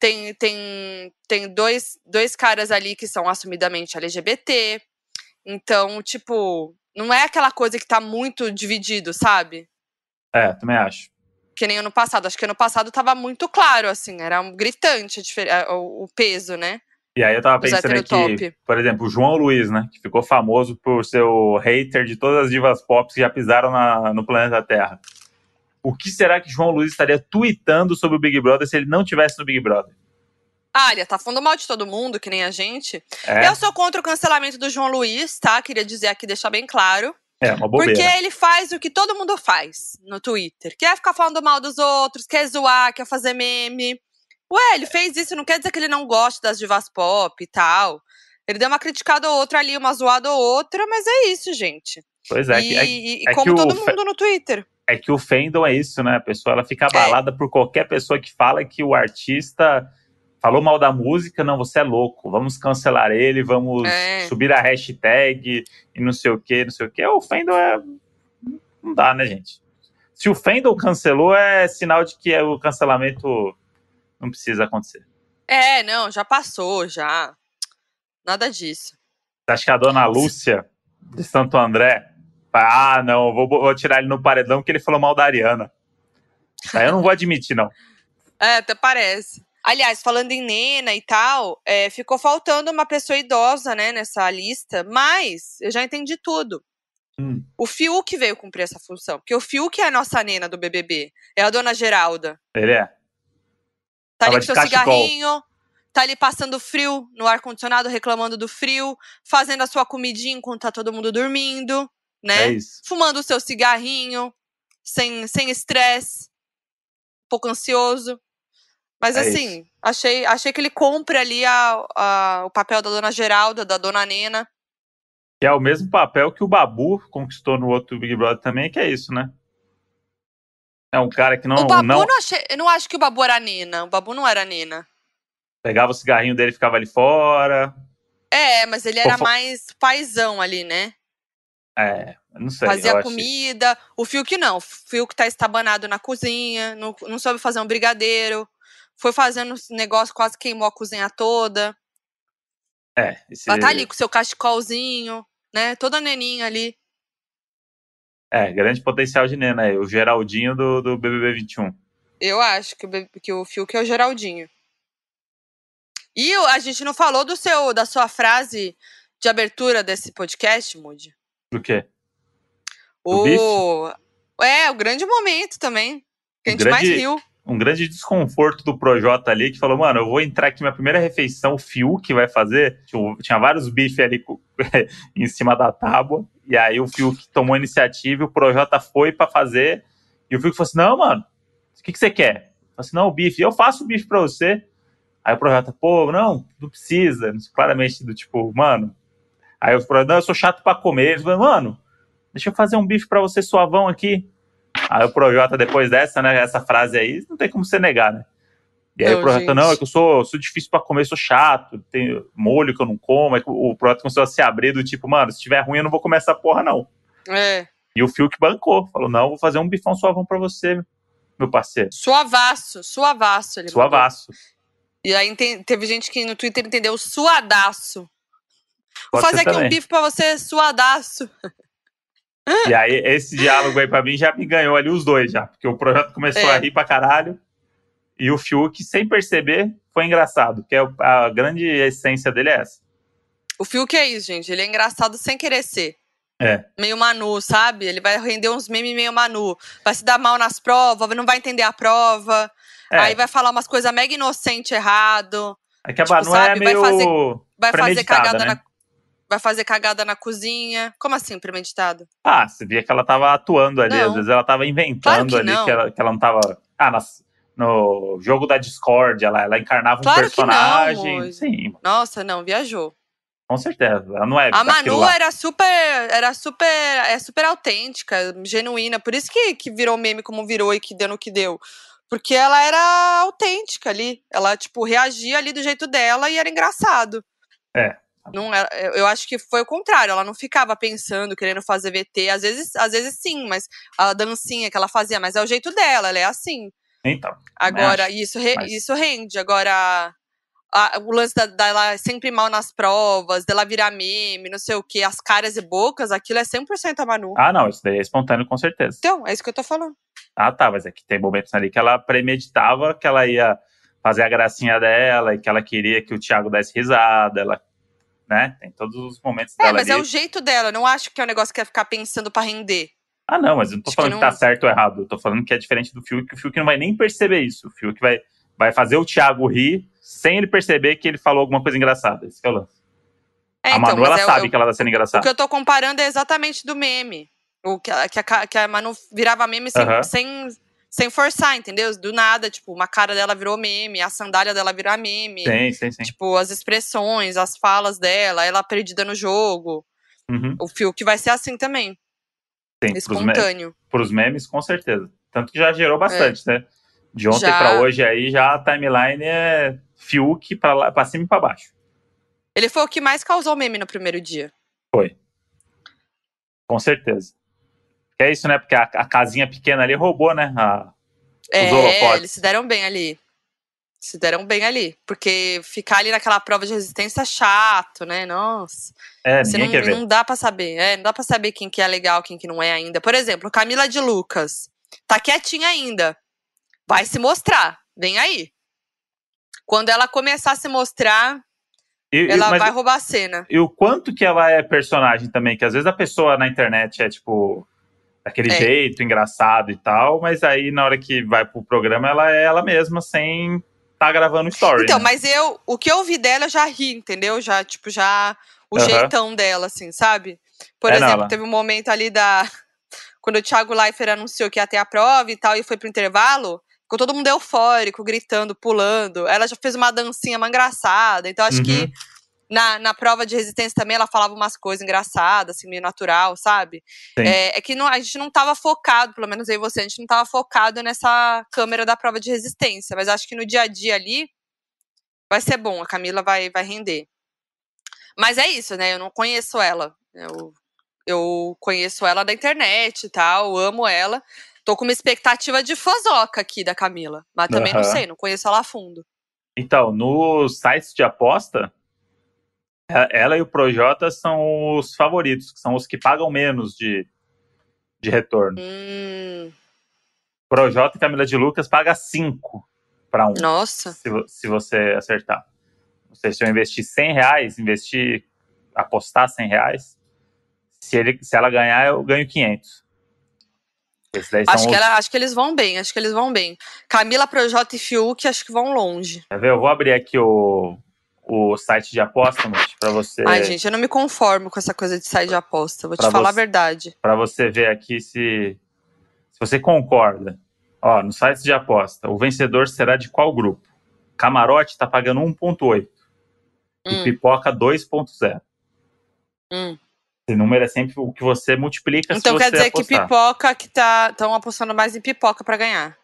Tem, tem, tem dois, dois caras ali que são assumidamente LGBT. Então, tipo, não é aquela coisa que tá muito dividido, sabe? É, também acho. Que nem ano passado. Acho que ano passado tava muito claro, assim, era um gritante o peso, né? E aí eu tava pensando aqui, por exemplo, o João Luiz, né? Que ficou famoso por ser o hater de todas as divas pop que já pisaram na- no planeta Terra. O que será que João Luiz estaria tweetando sobre o Big Brother se ele não tivesse no Big Brother? Ah, ele tá falando mal de todo mundo, que nem a gente. É, Eu sou contra o cancelamento do João Luiz, tá? Queria dizer aqui, deixar bem claro. é uma bobeira. Porque ele faz o que todo mundo faz no Twitter. Quer ficar falando mal dos outros, quer zoar, quer fazer meme. Ué, ele fez isso, não quer dizer que ele não gosta das divas pop e tal. Ele deu uma criticada ou outra ali, uma zoada ou outra, mas é isso, gente. Pois é, e que- é, e- e é como todo mundo no Twitter. é que o fandom é isso, né? A pessoa ela É. fica abalada por qualquer pessoa que fala que o artista falou mal da música, não, você é louco, vamos cancelar ele, vamos É. subir a hashtag e não sei o que, não sei o que. O fandom é. Não dá, né, gente? Se o fandom cancelou, é sinal de que o cancelamento não precisa acontecer. É, não, já passou, já. Nada disso. Você acha que a dona Lúcia de Santo André. Ah, não, vou, vou tirar ele no paredão porque ele falou mal da Ariana. Aí eu não vou admitir, não. É, até parece. Aliás, falando em Nena e tal, é, ficou faltando uma pessoa idosa, né, nessa lista, mas eu já entendi tudo. Hum. O Fiuk veio cumprir essa função, porque o Fiuk é a nossa Nena do BBB, é a dona Geralda. Ele é. Tá Tava ali com seu cachecol. cigarrinho, tá ali passando frio no ar-condicionado, reclamando do frio, fazendo a sua comidinha enquanto tá todo mundo dormindo, né? É. Fumando o seu cigarrinho, sem sem estresse, um pouco ansioso. Mas É assim, achei, achei que ele compra ali a, a- o papel da dona Geralda, da dona Nena. Que é o mesmo papel que o Babu conquistou no outro Big Brother também, que é isso, né? É um cara que não, o Babu não não achei, eu não acho que o Babu era Nena. O Babu não era Nena. pegava o cigarrinho dele e ficava ali fora. É, mas ele era mais paizão ali, né? É, não sei. Fazia eu achei- comida. O Fiuk não. O Fiuk tá estabanado na cozinha, não, não soube fazer um brigadeiro. Foi fazendo negócio, quase queimou a cozinha toda. É, esse, Ela tá ali com seu cachecolzinho, né? Toda neninha ali. É, grande potencial de Nena aí, o Geraldinho do, do BBB 21. Eu acho que o, que o Fiuk é o Geraldinho. E a gente não falou do seu, da sua frase de abertura desse podcast, Moody. Do quê? Do O... É, o grande momento também. Que a O gente mais grande- riu. Um grande desconforto do Projota ali, que falou, mano, eu vou entrar aqui, minha primeira refeição, o Fiuk vai fazer. Tinha, vários bifes ali em cima da tábua, e aí o Fiuk tomou a iniciativa, e o Projota foi pra fazer, e o Fiuk falou assim, não, mano, o que, que você quer? Eu falei assim, não, o bife, eu faço o bife pra você. Aí o Projota, pô, não, não precisa, claramente do tipo, mano. Aí o Projota, não, eu sou chato pra comer. Ele falou, mano, deixa eu fazer um bife pra você suavão aqui. Aí o Projota, depois dessa, né, essa frase aí, não tem como você negar, né? E aí Não, o Projota, gente. não, é que eu sou, sou difícil pra comer, sou chato, tem molho que eu não como. Aí o Projota começou a se abrir do tipo, mano, se tiver ruim eu não vou comer essa porra, não. É. E o Fiuk bancou, falou, não, vou fazer um bifão suavão pra você, meu parceiro. Suavaço, suavaço. Ele mandou. Suavaço. E aí teve gente que no Twitter entendeu suadaço. Vou fazer aqui um também. bife pra você suadaço. E aí, esse diálogo aí pra mim já me ganhou ali os dois já. Porque o projeto começou É. a rir pra caralho. E o Fiuk, sem perceber, foi engraçado. Que é a grande essência dele é essa. O Fiuk é isso, gente. Ele é engraçado sem querer ser. É. Meio Manu, sabe? Ele vai render uns memes meio Manu. Vai se dar mal nas provas, não vai entender a prova. É, Aí vai falar umas coisas mega inocente errado. é que a tipo, Banu é sabe, vai meio fazer- Vai fazer cagada né? na. Vai fazer cagada na cozinha. Como assim, premeditado? Ah, você via que ela tava atuando ali. Não. Às vezes ela tava inventando Claro ali não. que ela, que ela não tava... Ah, nas- no jogo da Discord, ela, ela encarnava um Claro não, personagem. Moise. Sim, Nossa, não, viajou. Com certeza. Ela não é. A Manu era super, era super, é super autêntica, genuína. Por isso que, que virou meme como virou e que deu no que deu. Porque ela era autêntica ali. Ela, tipo, reagia ali do jeito dela e era engraçado. É. Não era, eu eu acho que foi o contrário. Ela não ficava pensando, querendo fazer VT. Às vezes, às vezes sim, mas a dancinha que ela fazia, mas é o jeito dela, ela é assim. Então. Agora, acho, isso, re- mas- isso rende. Agora, a- o lance da- dela sempre mal nas provas, dela virar meme, não sei o quê, as caras e bocas, aquilo é 100% a Manu. Ah, não, isso daí é espontâneo com certeza. Então, é isso que eu tô falando. Ah, tá, mas é que tem momentos ali que ela premeditava que ela ia fazer a gracinha dela e que ela queria que o Thiago desse risada, ela, né? Tem todos os momentos É, dela mas ali. é o jeito dela. Eu não acho que é um negócio que é ficar pensando pra render. Ah, não, mas eu não tô Acho que falando que, não- tá certo ou errado. Eu tô falando que é diferente do Fiuk, que o Fiuk não vai nem perceber isso. O Fiuk vai, vai fazer o Thiago rir sem ele perceber que ele falou alguma coisa engraçada. Esse que é o lance. É, a Manu, mas ela é o- sabe eu- que ela tá sendo O engraçada. que eu tô comparando é exatamente do meme. O que, a- que, a, que a Manu virava meme sem, Aham. sem, sem forçar, entendeu? Do nada, tipo, uma cara dela virou meme, a sandália dela virou meme. Sim, sim, sim. Tipo, as expressões, as falas dela, ela perdida no jogo. Uhum. O Fiuk vai ser assim também, Sim, pros, me espontâneo. pros memes, com certeza. Tanto que já gerou bastante, né? De ontem É. Já. pra hoje aí, já a timeline é Fiuk pra cima e pra baixo. Ele foi o que mais causou meme no primeiro dia. Com certeza. É isso, né? Porque a, a casinha pequena ali roubou, né? A- É, eles se deram bem ali. Se deram bem ali. Porque ficar ali naquela prova de resistência é chato, né? Nossa. é, Você não, quer ver. não dá pra saber. É, não dá pra saber quem que é legal, quem que não é ainda. Por exemplo, Camila de Lucas. Tá quietinha ainda. Vai se mostrar. Vem aí. Quando ela começar a se mostrar, E, ela vai roubar a cena. e o quanto que ela é personagem também, que às vezes a pessoa na internet é tipo daquele É. jeito, engraçado e tal, mas aí na hora que vai pro programa ela é ela mesma sem tá gravando story. Então, né? mas eu, o que eu vi dela, eu já ri, entendeu? Já, tipo, já o Aham. jeitão dela, assim, sabe? Por É, exemplo, teve um momento ali da. Quando o Thiago Leifert anunciou que ia ter a prova e tal, e foi pro intervalo, ficou todo mundo eufórico, gritando, pulando. Ela já fez uma dancinha mais engraçada. Então, acho que Uhum. Na, na prova de resistência também ela falava umas coisas engraçadas, assim, meio natural, sabe? É, é que não- a gente não tava focado, pelo menos eu e você, a gente não tava focado nessa câmera da prova de resistência. Mas acho que no dia a dia ali vai ser bom, a Camila vai, vai render. Mas é isso, né? Eu não conheço ela. Eu, eu conheço ela da internet e tal, amo ela. Tô com uma expectativa de fozoca aqui da Camila. Mas também não Aham. sei, não conheço ela a fundo. Então, nos sites de aposta, ela e o Projota são os favoritos, que são os que pagam menos de, de retorno. Hum, Projota e Camila de Lucas paga 5 para um. nossa. se, se você acertar. Ou seja, se eu investir 100 reais, investir, apostar 100 reais, se, ele, se ela ganhar, eu ganho 500. Esses daí são Acho que, ela, acho que eles vão bem, acho que eles vão bem. Camila, Projota e Fiuk, acho que vão longe. Quer ver? Eu vou abrir aqui o, o site de aposta, para você, Ai, gente, eu não me conformo com essa coisa de sair de aposta. Vou te falar a você- verdade. pra você ver aqui se, se você concorda. Ó, no site de aposta, o vencedor será de qual grupo? Camarote está pagando 1,8 e Hum, pipoca 2,0. hum. Esse número é sempre o que você multiplica Então quer dizer que apostar. pipoca que tá. Estão apostando mais em pipoca pra ganhar.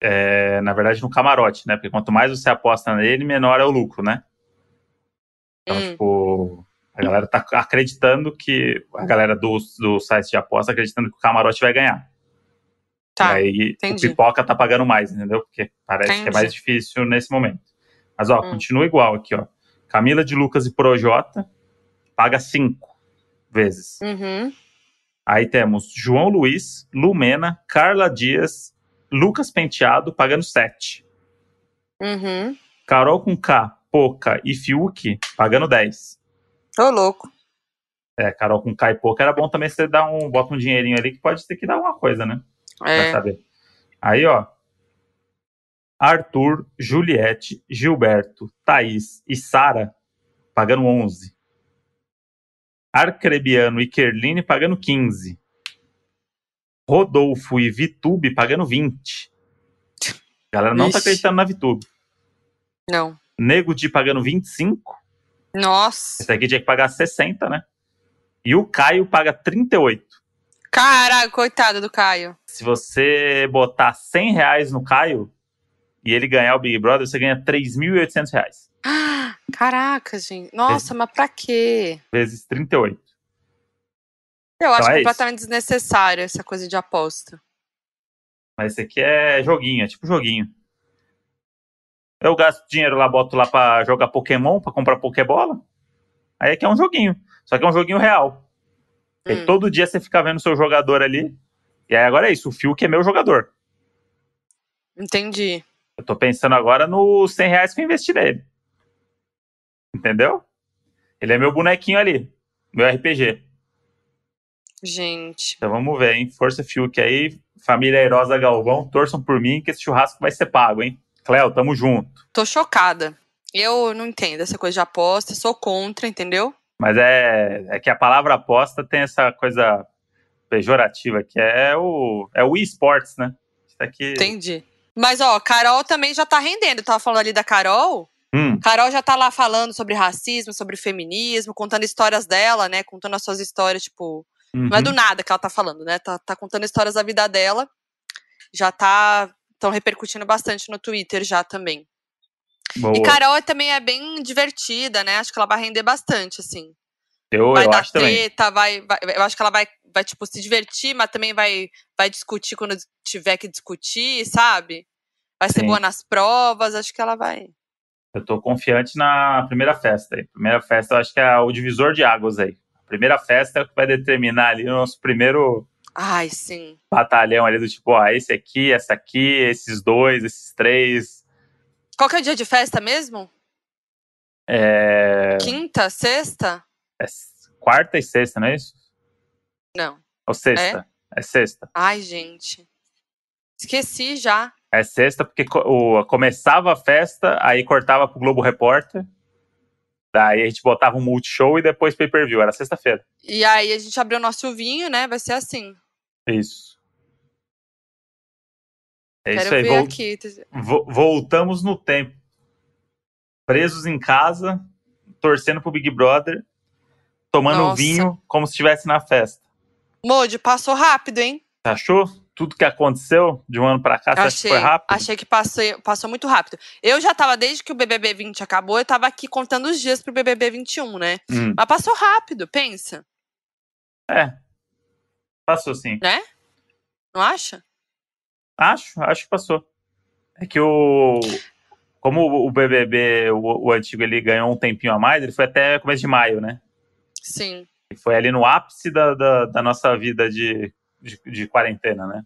É, na verdade, no camarote, né? Porque quanto mais você aposta nele, menor é o lucro, né? Então, Hum. tipo, a galera tá acreditando que. A galera do, do site de aposta acreditando que o camarote vai ganhar. Tá. e aí entendi. o pipoca tá pagando mais, entendeu? Porque parece que é Entendi. mais difícil nesse momento. Mas, ó, Hum. continua igual aqui, ó. Camila de Lucas e Projota paga cinco vezes. Uhum. Aí temos João Luiz, Lumena, Carla Dias, Lucas Penteado pagando 7. Uhum. Carol com K, Poca e Fiuk pagando 10. Tô louco. É, Carol com K e Poca era bom também você dar um, bota um dinheirinho ali que pode ter que dar alguma coisa, né? É. saber. Aí, ó. Arthur, Juliette, Gilberto, Thaís e Sara pagando 11. Arcrebiano e Kerline pagando 15. Rodolfo e Vitube pagando 20. A galera não tá Ixi. acreditando na Vitube. Não. Nego de pagando 25. Nossa. Esse aqui tinha que pagar 60, né? E o Caio paga 38. Caraca, coitado do Caio. Se você botar 100 reais no Caio e ele ganhar o Big Brother, você ganha 3.800 reais. Caraca, gente. Nossa, mas pra quê? Vezes 38. Eu acho Então é completamente desnecessário essa coisa de aposta. Mas esse aqui é joguinho, é tipo joguinho. Eu gasto dinheiro lá, boto lá pra jogar Pokémon, pra comprar Pokébola. Aí aqui é um joguinho. Só que é um joguinho real. E Hum. todo dia você fica vendo o seu jogador ali. E aí agora é isso, o Fiuk é meu jogador. Entendi. Eu tô pensando agora nos 100 reais que eu investi nele. Entendeu? Ele é meu bonequinho ali, meu RPG. Gente. Então vamos ver, hein? Força Fiuk aí, família Herosa Galvão, torçam por mim que esse churrasco vai ser pago, hein? Cléo, tamo junto. Tô chocada. Eu não entendo essa coisa de aposta, sou contra, entendeu? Mas é, é que a palavra aposta tem essa coisa pejorativa, que é o, é o esportes, né? Isso aqui. Entendi. Mas, ó, Carol também já tá rendendo. Eu tava falando ali da Carol. Hum, Carol já tá lá falando sobre racismo, sobre feminismo, contando histórias dela, né? Contando as suas histórias, tipo. Uhum. Não é do nada que ela tá falando, né? Tá, tá contando histórias da vida dela. Já tá. Estão repercutindo bastante no Twitter já também. Boa. E Carol também é bem divertida, né? Acho que ela vai render bastante, assim. eu, vai eu dar treta, vai, vai- Eu acho que ela vai, vai, tipo, se divertir, mas também vai, vai discutir quando tiver que discutir, sabe? Vai ser Sim. boa nas provas, acho que ela vai. Eu tô confiante na primeira festa aí. Primeira festa, eu acho que é o divisor de águas aí. Primeira festa é o que vai determinar ali o nosso primeiro Ai, sim. batalhão ali do tipo, ó, esse aqui, essa aqui, esses dois, esses três. Qual que é o dia de festa mesmo? É, Quinta? Sexta? é quarta e sexta, não é isso? Não. Ou sexta? É, sexta. Ai, gente. Esqueci já. É sexta porque co- o, começava a festa, aí cortava pro Globo Repórter. Daí a gente botava um multishow e depois pay-per-view. Era sexta-feira. E aí a gente abriu o nosso vinho, né? Vai ser assim. Isso. É Quero isso aí. Vol- aqui. vo- voltamos no tempo. Presos em casa, torcendo pro Big Brother, tomando Nossa. vinho como se estivesse na festa. Modi, passou rápido, hein? Achou? Tudo que aconteceu de um ano pra cá, você acha que foi rápido? achei que passou, passou muito rápido. Eu já tava, desde que o BBB 20 acabou, eu tava aqui contando os dias pro BBB 21, né? Hum, Mas passou rápido, pensa, é. Passou sim. não acha? Acho, acho que passou. É que o. Como o BBB, o, o antigo, ele ganhou um tempinho a mais, ele foi até começo de maio, né? Sim. Foi ali no ápice da, da, da nossa vida de, de, de quarentena, né?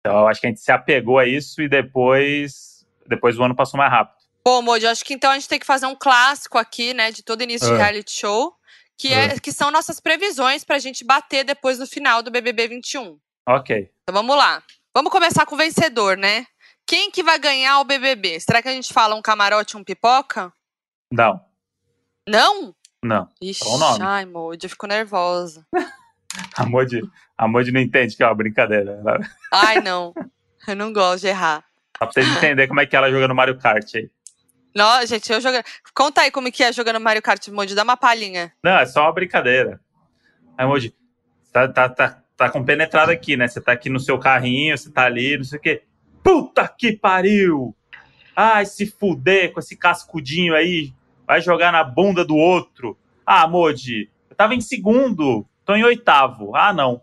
Então eu acho que a gente se apegou a isso e depois, depois o ano passou mais rápido. Bom, Modi, acho que então a gente tem que fazer um clássico aqui, né, de todo início de Ah. reality show, que, é, que são nossas previsões pra gente bater depois no final do BBB 21. Ok. Então vamos lá. Vamos começar com o vencedor, né? Quem que vai ganhar o BBB? Será que a gente fala um camarote, um pipoca? Não, Não? não. Ixi, Qual o nome? ai, Modi, eu fico nervosa. A Modi, a Modi não entende que é uma brincadeira. Ela- Ai, não. Eu não gosto de errar. Só pra vocês entenderem como é que ela joga no Mario Kart aí. Não, gente, eu jogando. Conta aí como que é jogando Mario Kart, Modi. Dá uma palhinha. Não, é só uma brincadeira. Aí, Moji, tá, tá, tá, tá compenetrado aqui, né? Você tá aqui no seu carrinho, você tá ali, não sei o quê. Puta que pariu! Ai, se fuder com esse cascudinho aí. Vai jogar na bunda do outro. Ah, Moji, eu tava em segundo, tô em oitavo. Ah, não.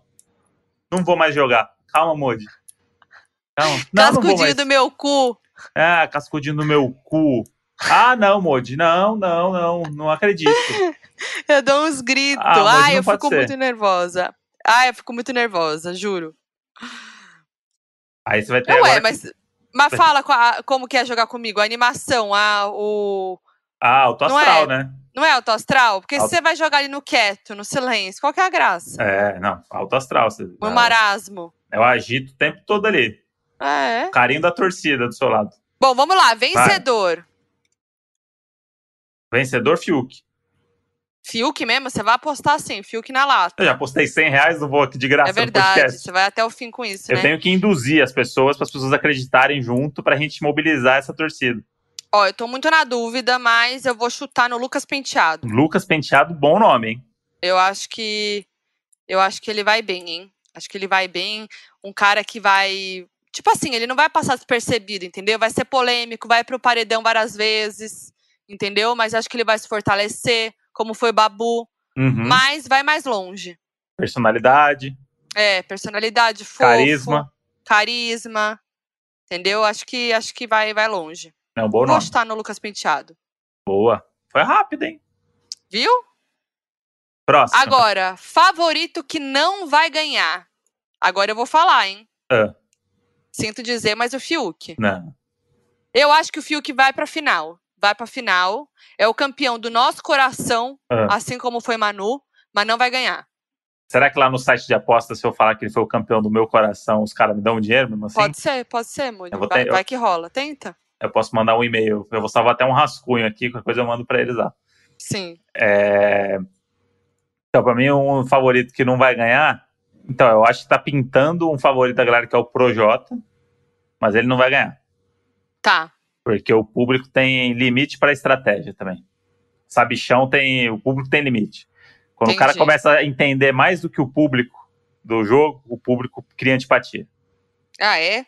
Não vou mais jogar. Calma, Moji. Calma. Não, não Cascudinho mais. do meu cu. Ah, cascudinho no meu cu. Ah, não, Moji. Não, não, não. Não acredito. Eu dou uns gritos. Ah, mas Ai, não eu fico ser. muito nervosa. Ai, eu fico muito nervosa, juro. Aí você vai ter Ué, agora que- mas, mas fala como que é jogar comigo. A animação, a, o. Ah, auto Não é? né? Não é auto astral? Porque se Auto- você vai jogar ali no quieto, no silêncio, qual que é a graça? É, não, alto astral. Você, No marasmo. Eu agito o tempo todo ali. É. Carinho da torcida do seu lado. Bom, vamos lá. Vencedor. Vencedor Fiuk. Fiuk mesmo? Você vai apostar assim, Fiuk na lata. Eu já postei 100 reais, não vou aqui de graça É verdade. Você vai até o fim com isso, Eu né? tenho que induzir as pessoas para as pessoas acreditarem junto pra gente mobilizar essa torcida. Ó, eu tô muito na dúvida, mas eu vou chutar no Lucas Penteado. Lucas Penteado, bom nome, hein? Eu acho que. Eu acho que ele vai bem, hein? Acho que ele vai bem. Um cara que vai. Tipo assim, ele não vai passar despercebido, entendeu? Vai ser polêmico, vai pro paredão várias vezes, entendeu? Mas acho que ele vai se fortalecer, como foi o Babu. Uhum. Mas vai mais longe. Personalidade, É, personalidade, fofo, carisma. carisma. Entendeu? Acho que acho que vai, vai longe. É um bom Vou nome. chutar no Lucas Penteado. Boa. Foi rápido, hein? Viu? Próximo. Agora, favorito que não vai ganhar. Agora eu vou falar, hein? Ah. Sinto dizer, mas o Fiuk. Não. Eu acho que o Fiuk vai pra final. Vai pra final. É o campeão do nosso coração, Ah. assim como foi Manu, mas não vai ganhar. Será que lá no site de apostas, se eu falar que ele foi o campeão do meu coração, os caras me dão dinheiro mesmo assim? Pode ser, pode ser, vou Vai, ter- vai que rola. Tenta. Eu posso mandar um e-mail. Eu vou salvar até um rascunho aqui, qualquer coisa eu mando pra eles lá. Sim. É... Então, pra mim, um favorito que não vai ganhar. Então, eu acho que tá pintando um favorito da galera que é o Projota, mas ele não vai ganhar. Tá. Porque o público tem limite para estratégia também. Sabichão tem. O público tem limite. Quando o cara Entendi. começa a entender mais do que o público do jogo, o público cria antipatia. Ah, é?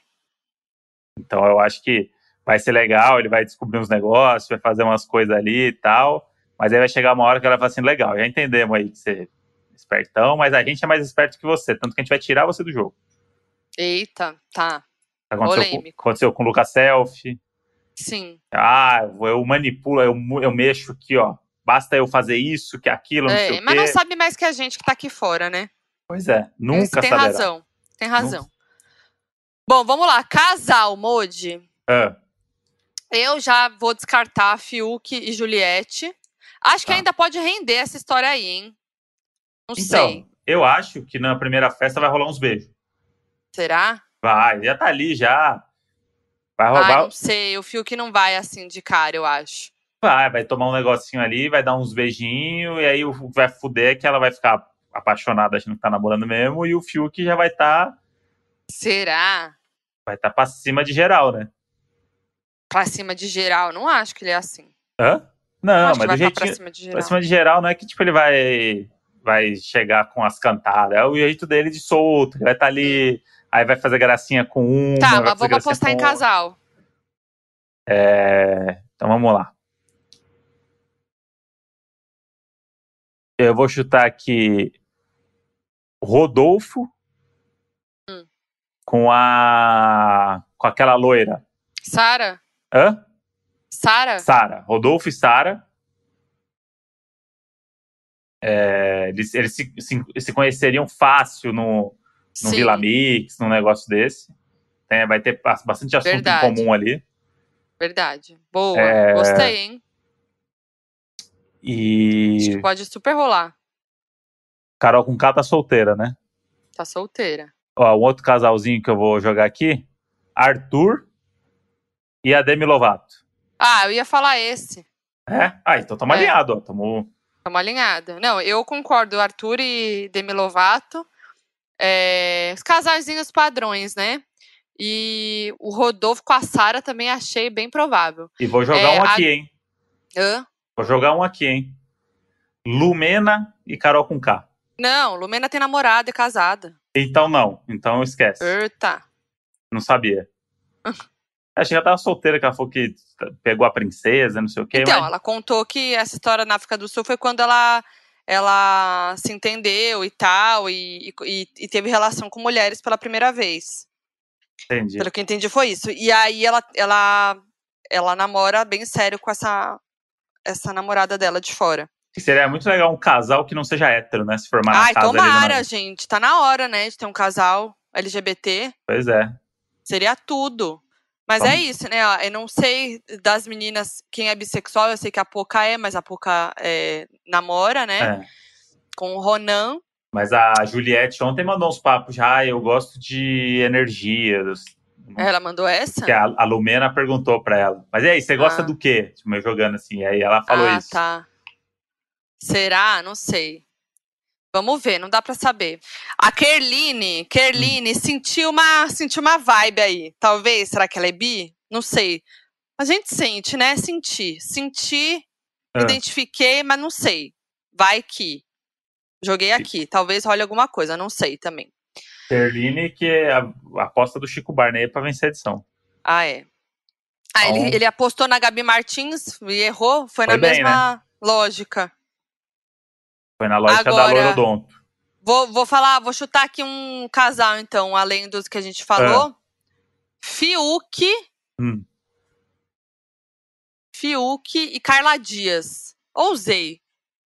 Então eu acho que vai ser legal, ele vai descobrir uns negócios, vai fazer umas coisas ali e tal. Mas aí vai chegar uma hora que ela vai assim, legal, já entendemos aí que você é espertão, mas a gente é mais esperto que você, tanto que a gente vai tirar você do jogo. Eita, tá. Aconteceu, com, aconteceu com o Lucas Selfie. Sim. Ah, eu manipulo, eu, eu mexo aqui, ó. Basta eu fazer isso, que aquilo, não sei É, o mas quê. não sabe mais que a gente que tá aqui fora, né? Pois é, Você nunca tem saberá. razão. Tem razão. Bom, vamos lá. Casal, Modi. Ah, Eu já vou descartar Fiuk e Juliette. Acho que Tá. ainda pode render essa história aí, hein? Não então, sei. eu acho que na primeira festa vai rolar uns beijos. Será? Vai, já tá ali já. Vai Ah, roubar. não sei. O Fiuk não vai assim de cara, eu acho. Vai, vai tomar um negocinho ali, vai dar uns beijinhos, e aí o que vai fuder que ela vai ficar apaixonada achando que tá namorando mesmo, e o Fiuk já vai tá, Será? vai tá pra cima de geral, né? Pra cima de geral. Não acho que ele é assim. Hã? Não, acho mas do tá jeitinho, pra cima de geral. pra cima de geral não é que tipo ele vai vai chegar com as cantadas, é o jeito dele de solto, ele vai estar ali, aí vai fazer gracinha com uma, Tá, mas vamos apostar em outra. casal. É, então vamos lá. Eu vou chutar aqui Rodolfo Hum. com a com aquela loira. Sara? Hã? Sara? Sara. Rodolfo e Sara. É, eles eles se, se, se conheceriam fácil no, no Sim. Vila Mix, num negócio desse. Tem- vai ter ba- bastante assunto Verdade. em comum ali. Verdade. Boa. É. Gostei, hein? Acho E que pode super rolar. Carol com K tá solteira, né? Tá solteira. Ó, um outro casalzinho que eu vou jogar aqui: Arthur e a Demi Lovato. Ah, eu ia falar esse. É? Ah, então tamo É. alinhado, ó. Tamo... Tamo alinhada. Não, eu concordo. Arthur e Demi Lovato. É, os casalzinhos padrões, né? E o Rodolfo com a Sara também achei bem provável. E vou jogar É, um a- aqui, hein? Hã? Vou jogar um aqui, hein? Lumena e Carol com K. Não, Lumena tem namorada e casada. Então não, então esquece. Eita. Não sabia. Achei que ela tava solteira, que ela falou que pegou a princesa, não sei o quê. Então, mas... ela contou que essa história na África do Sul foi quando ela, ela se entendeu e tal, e, e, e teve relação com mulheres pela primeira vez. Entendi. Pelo que eu entendi, foi isso. E aí ela, ela, ela namora bem sério com essa, essa namorada dela de fora. Seria muito legal um casal que não seja hétero, né? Se formar na Ai, casa ali tomara, na- gente. Tá na hora, né, de ter um casal LGBT. Pois é. Seria tudo. Mas Vamos. é isso, né? Eu não sei das meninas quem é bissexual, eu sei que a Poca é, mas a Poca é, namora, né? é. Com o Ronan. Mas a Juliette ontem mandou uns papos já, ah, eu gosto de energias. Ela mandou essa? Que a, a Lumena perguntou pra ela. Mas e aí, você gosta Ah. do quê? Tipo, eu jogando assim. Aí ela falou ah, isso. tá. Será? Não sei. Vamos ver, não dá pra saber. A Kerline, Kerline sentiu uma, sentiu uma vibe aí. Talvez, será que ela é bi? Não sei. A gente sente, né? Senti. Senti, Ah. identifiquei, mas não sei. Vai que. Joguei aqui. Talvez role alguma coisa, não sei também. Terline, que é a, aposta do Chico Barney pra vencer a edição. Ah, é. Ah, ele, Então- ele apostou na Gabi Martins e errou. Foi, na Foi bem, né? mesma lógica. Foi na lógica da Agora- Lorodonto. Vou, vou falar, vou chutar aqui um casal, então, além dos que a gente falou. Fiuk, Hum. Fiuk e Carla Dias. Ousei.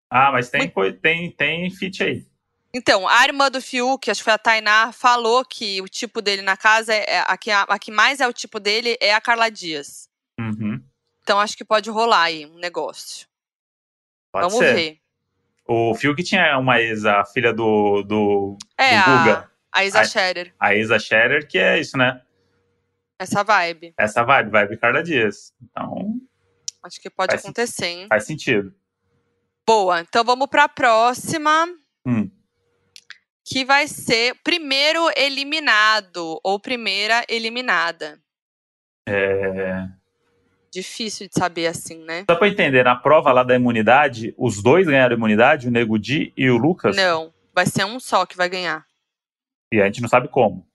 Ah, mas tem, coi- tem, tem fit aí. Então, a irmã do Fiuk, acho que foi a Tainá, falou que o tipo dele na casa, é, é- a, que, a, a que mais é o tipo dele é a Carla Dias. Uhum. Então, acho que pode rolar aí um negócio. Pode Vamos ser. ver. O Fiuk tinha uma ex, a filha do, do, É, do a, Guga, a Isa. Scherer. a Isa Scherer, que é isso, né? Essa vibe. Essa vibe, vibe Carla Dias. Então, Acho que pode acontecer, hein? faz sentido. Boa. Então, vamos pra próxima. Hum. que vai ser primeiro eliminado ou primeira eliminada. É... Difícil de saber assim, né? Só pra entender, na prova lá da imunidade, os dois ganharam imunidade, o Nego Di e o Lucas? Não, vai ser um só que vai ganhar. E a gente não sabe como,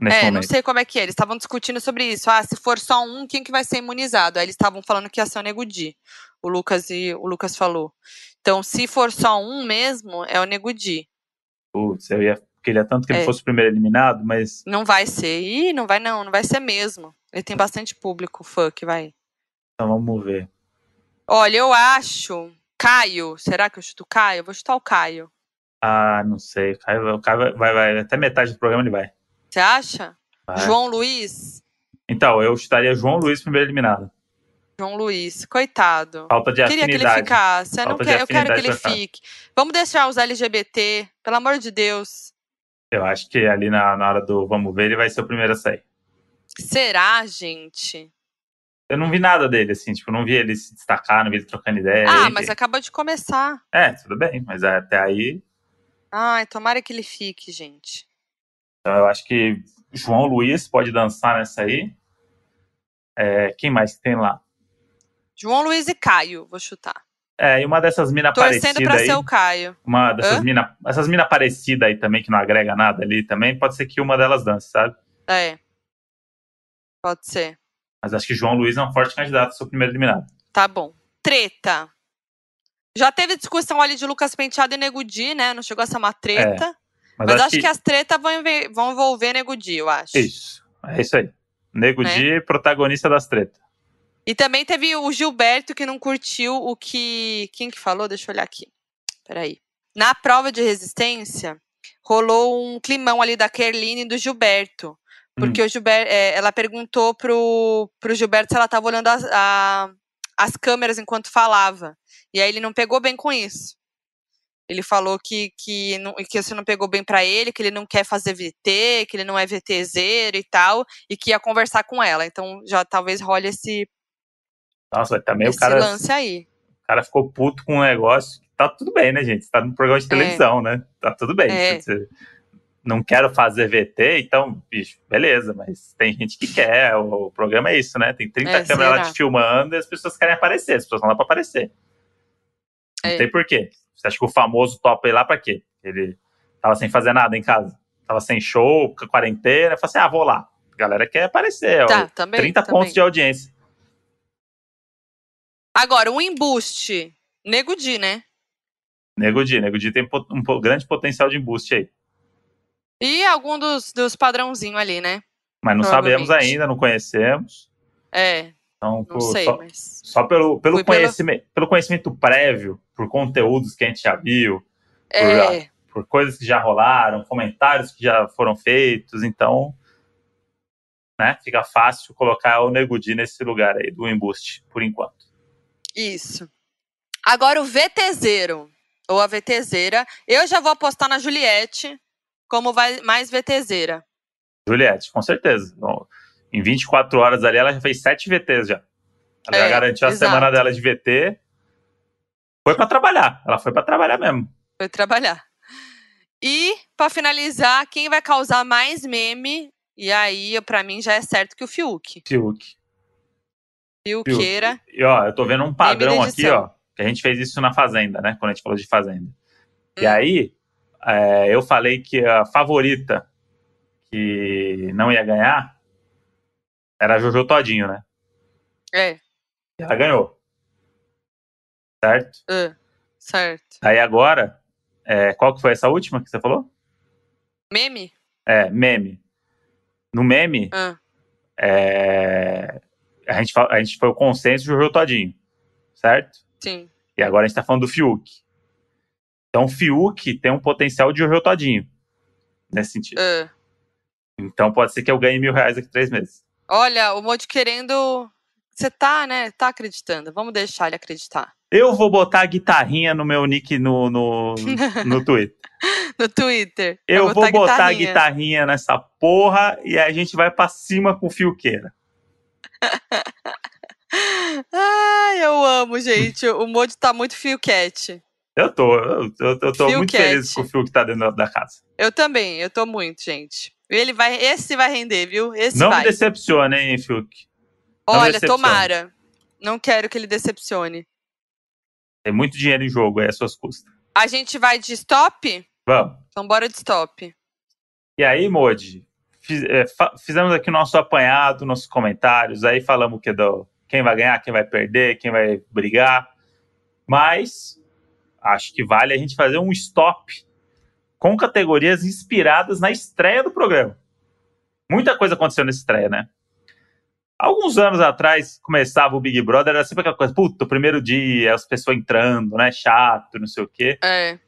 nesse é, não momento. sei como é que é. Eles estavam discutindo sobre isso. Ah, se for só um, quem que vai ser imunizado? Aí eles estavam falando que ia ser o Nego Di. O Lucas e o Lucas falou. Então, se for só um mesmo, é o Nego Di. Putz, eu ia, queria tanto que ele É. fosse o primeiro eliminado, mas Não vai ser. Ih, não vai não, não vai ser mesmo. Ele tem bastante público, fã que vai. Então vamos ver. Olha, eu acho. Caio, será que eu chuto Caio? Eu vou chutar o Caio. Ah, não sei. O Caio, o Caio vai, vai, até metade do programa ele vai. Você acha? Vai. João Luiz? Então, eu chutaria João Luiz primeiro eliminado. João Luiz, coitado. Falta de Queria que ele afinidade. ficasse. Eu, não quero, eu quero que afinidade ele fique. Vamos deixar os LGBT, pelo amor de Deus. Eu acho que ali na, na hora do vamos ver, ele vai ser o primeiro a sair. Será, gente? Eu não vi nada dele, assim, tipo, não vi ele se destacar, não vi ele trocando ideia. ah, mas acabou de começar. É, tudo bem, mas até aí, Ai, tomara que ele fique, gente. então eu acho que João Luiz pode dançar nessa aí. É, quem mais tem lá? João Luiz e Caio, vou chutar. É, e uma dessas minas Torcendo parecidas pra aí. ser o Caio. Uma dessas minas essas mina parecidas aí também, que não agrega nada ali também, pode ser que uma delas dance, sabe? É. Pode ser. Mas acho que João Luiz é um forte candidato a ser o primeiro eliminado. Tá bom. Treta. Já teve discussão ali de Lucas Penteado e Nego Di, né? Não chegou a ser uma treta. Mas, Mas, acho que... as tretas vão, vão envolver Nego Di, eu acho. Isso, é isso aí. Nego Né? Protagonista das tretas. E também teve o Gilberto que não curtiu o que. Quem que falou? Deixa eu olhar aqui. Peraí. Na prova de resistência, rolou um climão ali da Kerline e do Gilberto. Porque o Gilberto, ela perguntou pro, pro Gilberto se ela tava olhando as, a- as câmeras enquanto falava. E aí ele não pegou bem com isso. Ele falou que, que, não, que isso não pegou bem pra ele, que ele não quer fazer VT, que ele não é VTZero e tal, e que ia conversar com ela. Então já talvez role esse, Nossa, também esse o cara, lance aí. o cara ficou puto com um negócio. Tá tudo bem, né, gente? Tá num programa de televisão, né? Tá tudo bem. É. Você- não quero fazer VT, então, bicho, beleza, mas tem gente que quer. O, o programa é isso, né? Tem 30 É, câmeras lá te filmando e as pessoas querem aparecer. As pessoas vão lá pra aparecer. Não É. tem porquê. Você acha que o famoso topa ir lá pra quê? Ele tava sem fazer nada em casa. Tava sem show, quarentena. Falei assim, ah, vou lá. A galera quer aparecer. ó, Tá, também. 30 também. pontos de audiência. Agora, um embuste. Nego Di, né? Nego Di. Nego Di tem um grande potencial de embuste aí. E algum dos, dos padrãozinhos ali, né? Mas não sabemos ainda, não conhecemos. É, Então, não por- sei, só, mas. só pelo, pelo, Fui pelo- conhecimento, pelo conhecimento prévio, por conteúdos que a gente já viu, É, por coisas que já rolaram, comentários que já foram feitos, então né, fica fácil colocar o Nego Di nesse lugar aí do embuste, por enquanto. isso. Agora o VTZero, ou a VTZera. Eu já vou apostar na Juliette como vai mais VTZera. Juliette, com certeza. Bom, em 24 horas ali, ela já fez 7 VTs já. Ela já É, garantiu a exato. semana dela de VT. Foi pra trabalhar. Ela foi pra trabalhar mesmo. Foi trabalhar. E, pra finalizar, quem vai causar mais meme? E aí, pra mim, já é certo que o Fiuk. Fiuk. Fiuqueira. E ó, eu tô vendo um padrão aqui, ó. Que a gente fez isso na Fazenda, né? Quando a gente falou de Fazenda. E Hum. aí, é, eu falei que a favorita que não ia ganhar era a Jojo Todinho, né? É. Ela ganhou. Certo? ah, certo. Aí agora, é, qual que foi essa última que você falou? Meme? É, meme. No meme, Ah, é, a, gente, a gente foi o consenso Jojo Todinho. Certo? sim. E agora a gente tá falando do Fiuk. Então, Fiuk tem um potencial de Jojo Todinho. Nesse sentido. ah. Então, pode ser que eu ganhe mil reais daqui a três meses. Olha, o Moody querendo. Você tá, né? Tá acreditando. Vamos deixar ele acreditar. Eu vou botar a guitarrinha no meu nick no, no, no Twitter. No Twitter. Eu vou botar a guitarrinha. guitarrinha nessa porra e a gente vai pra cima com o Fiuqueira. Ai, eu amo, gente. O Moody tá muito fio cat. Eu tô, eu, eu- eu tô Fiuk muito Cat. feliz com o Fiuk tá dentro da casa. Eu também, eu tô muito, gente. Ele vai, esse vai render, viu? Esse Não vai. me decepcione, hein, Fiuk. não Olha, tomara. Não quero que ele decepcione. Tem muito dinheiro em jogo aí, às suas custas. A gente vai de stop? Vamos. Então bora de stop. E aí, Modi, fiz- é, fizemos aqui o nosso apanhado, nossos comentários, aí falamos que do, quem vai ganhar, quem vai perder, quem vai brigar. Mas acho que vale a gente fazer um stop com categorias inspiradas na estreia do programa. Muita coisa aconteceu nessa estreia, né? Alguns anos atrás, começava o Big Brother, era sempre aquela coisa, puta, o primeiro dia, as pessoas entrando, né? Chato, não sei o quê É.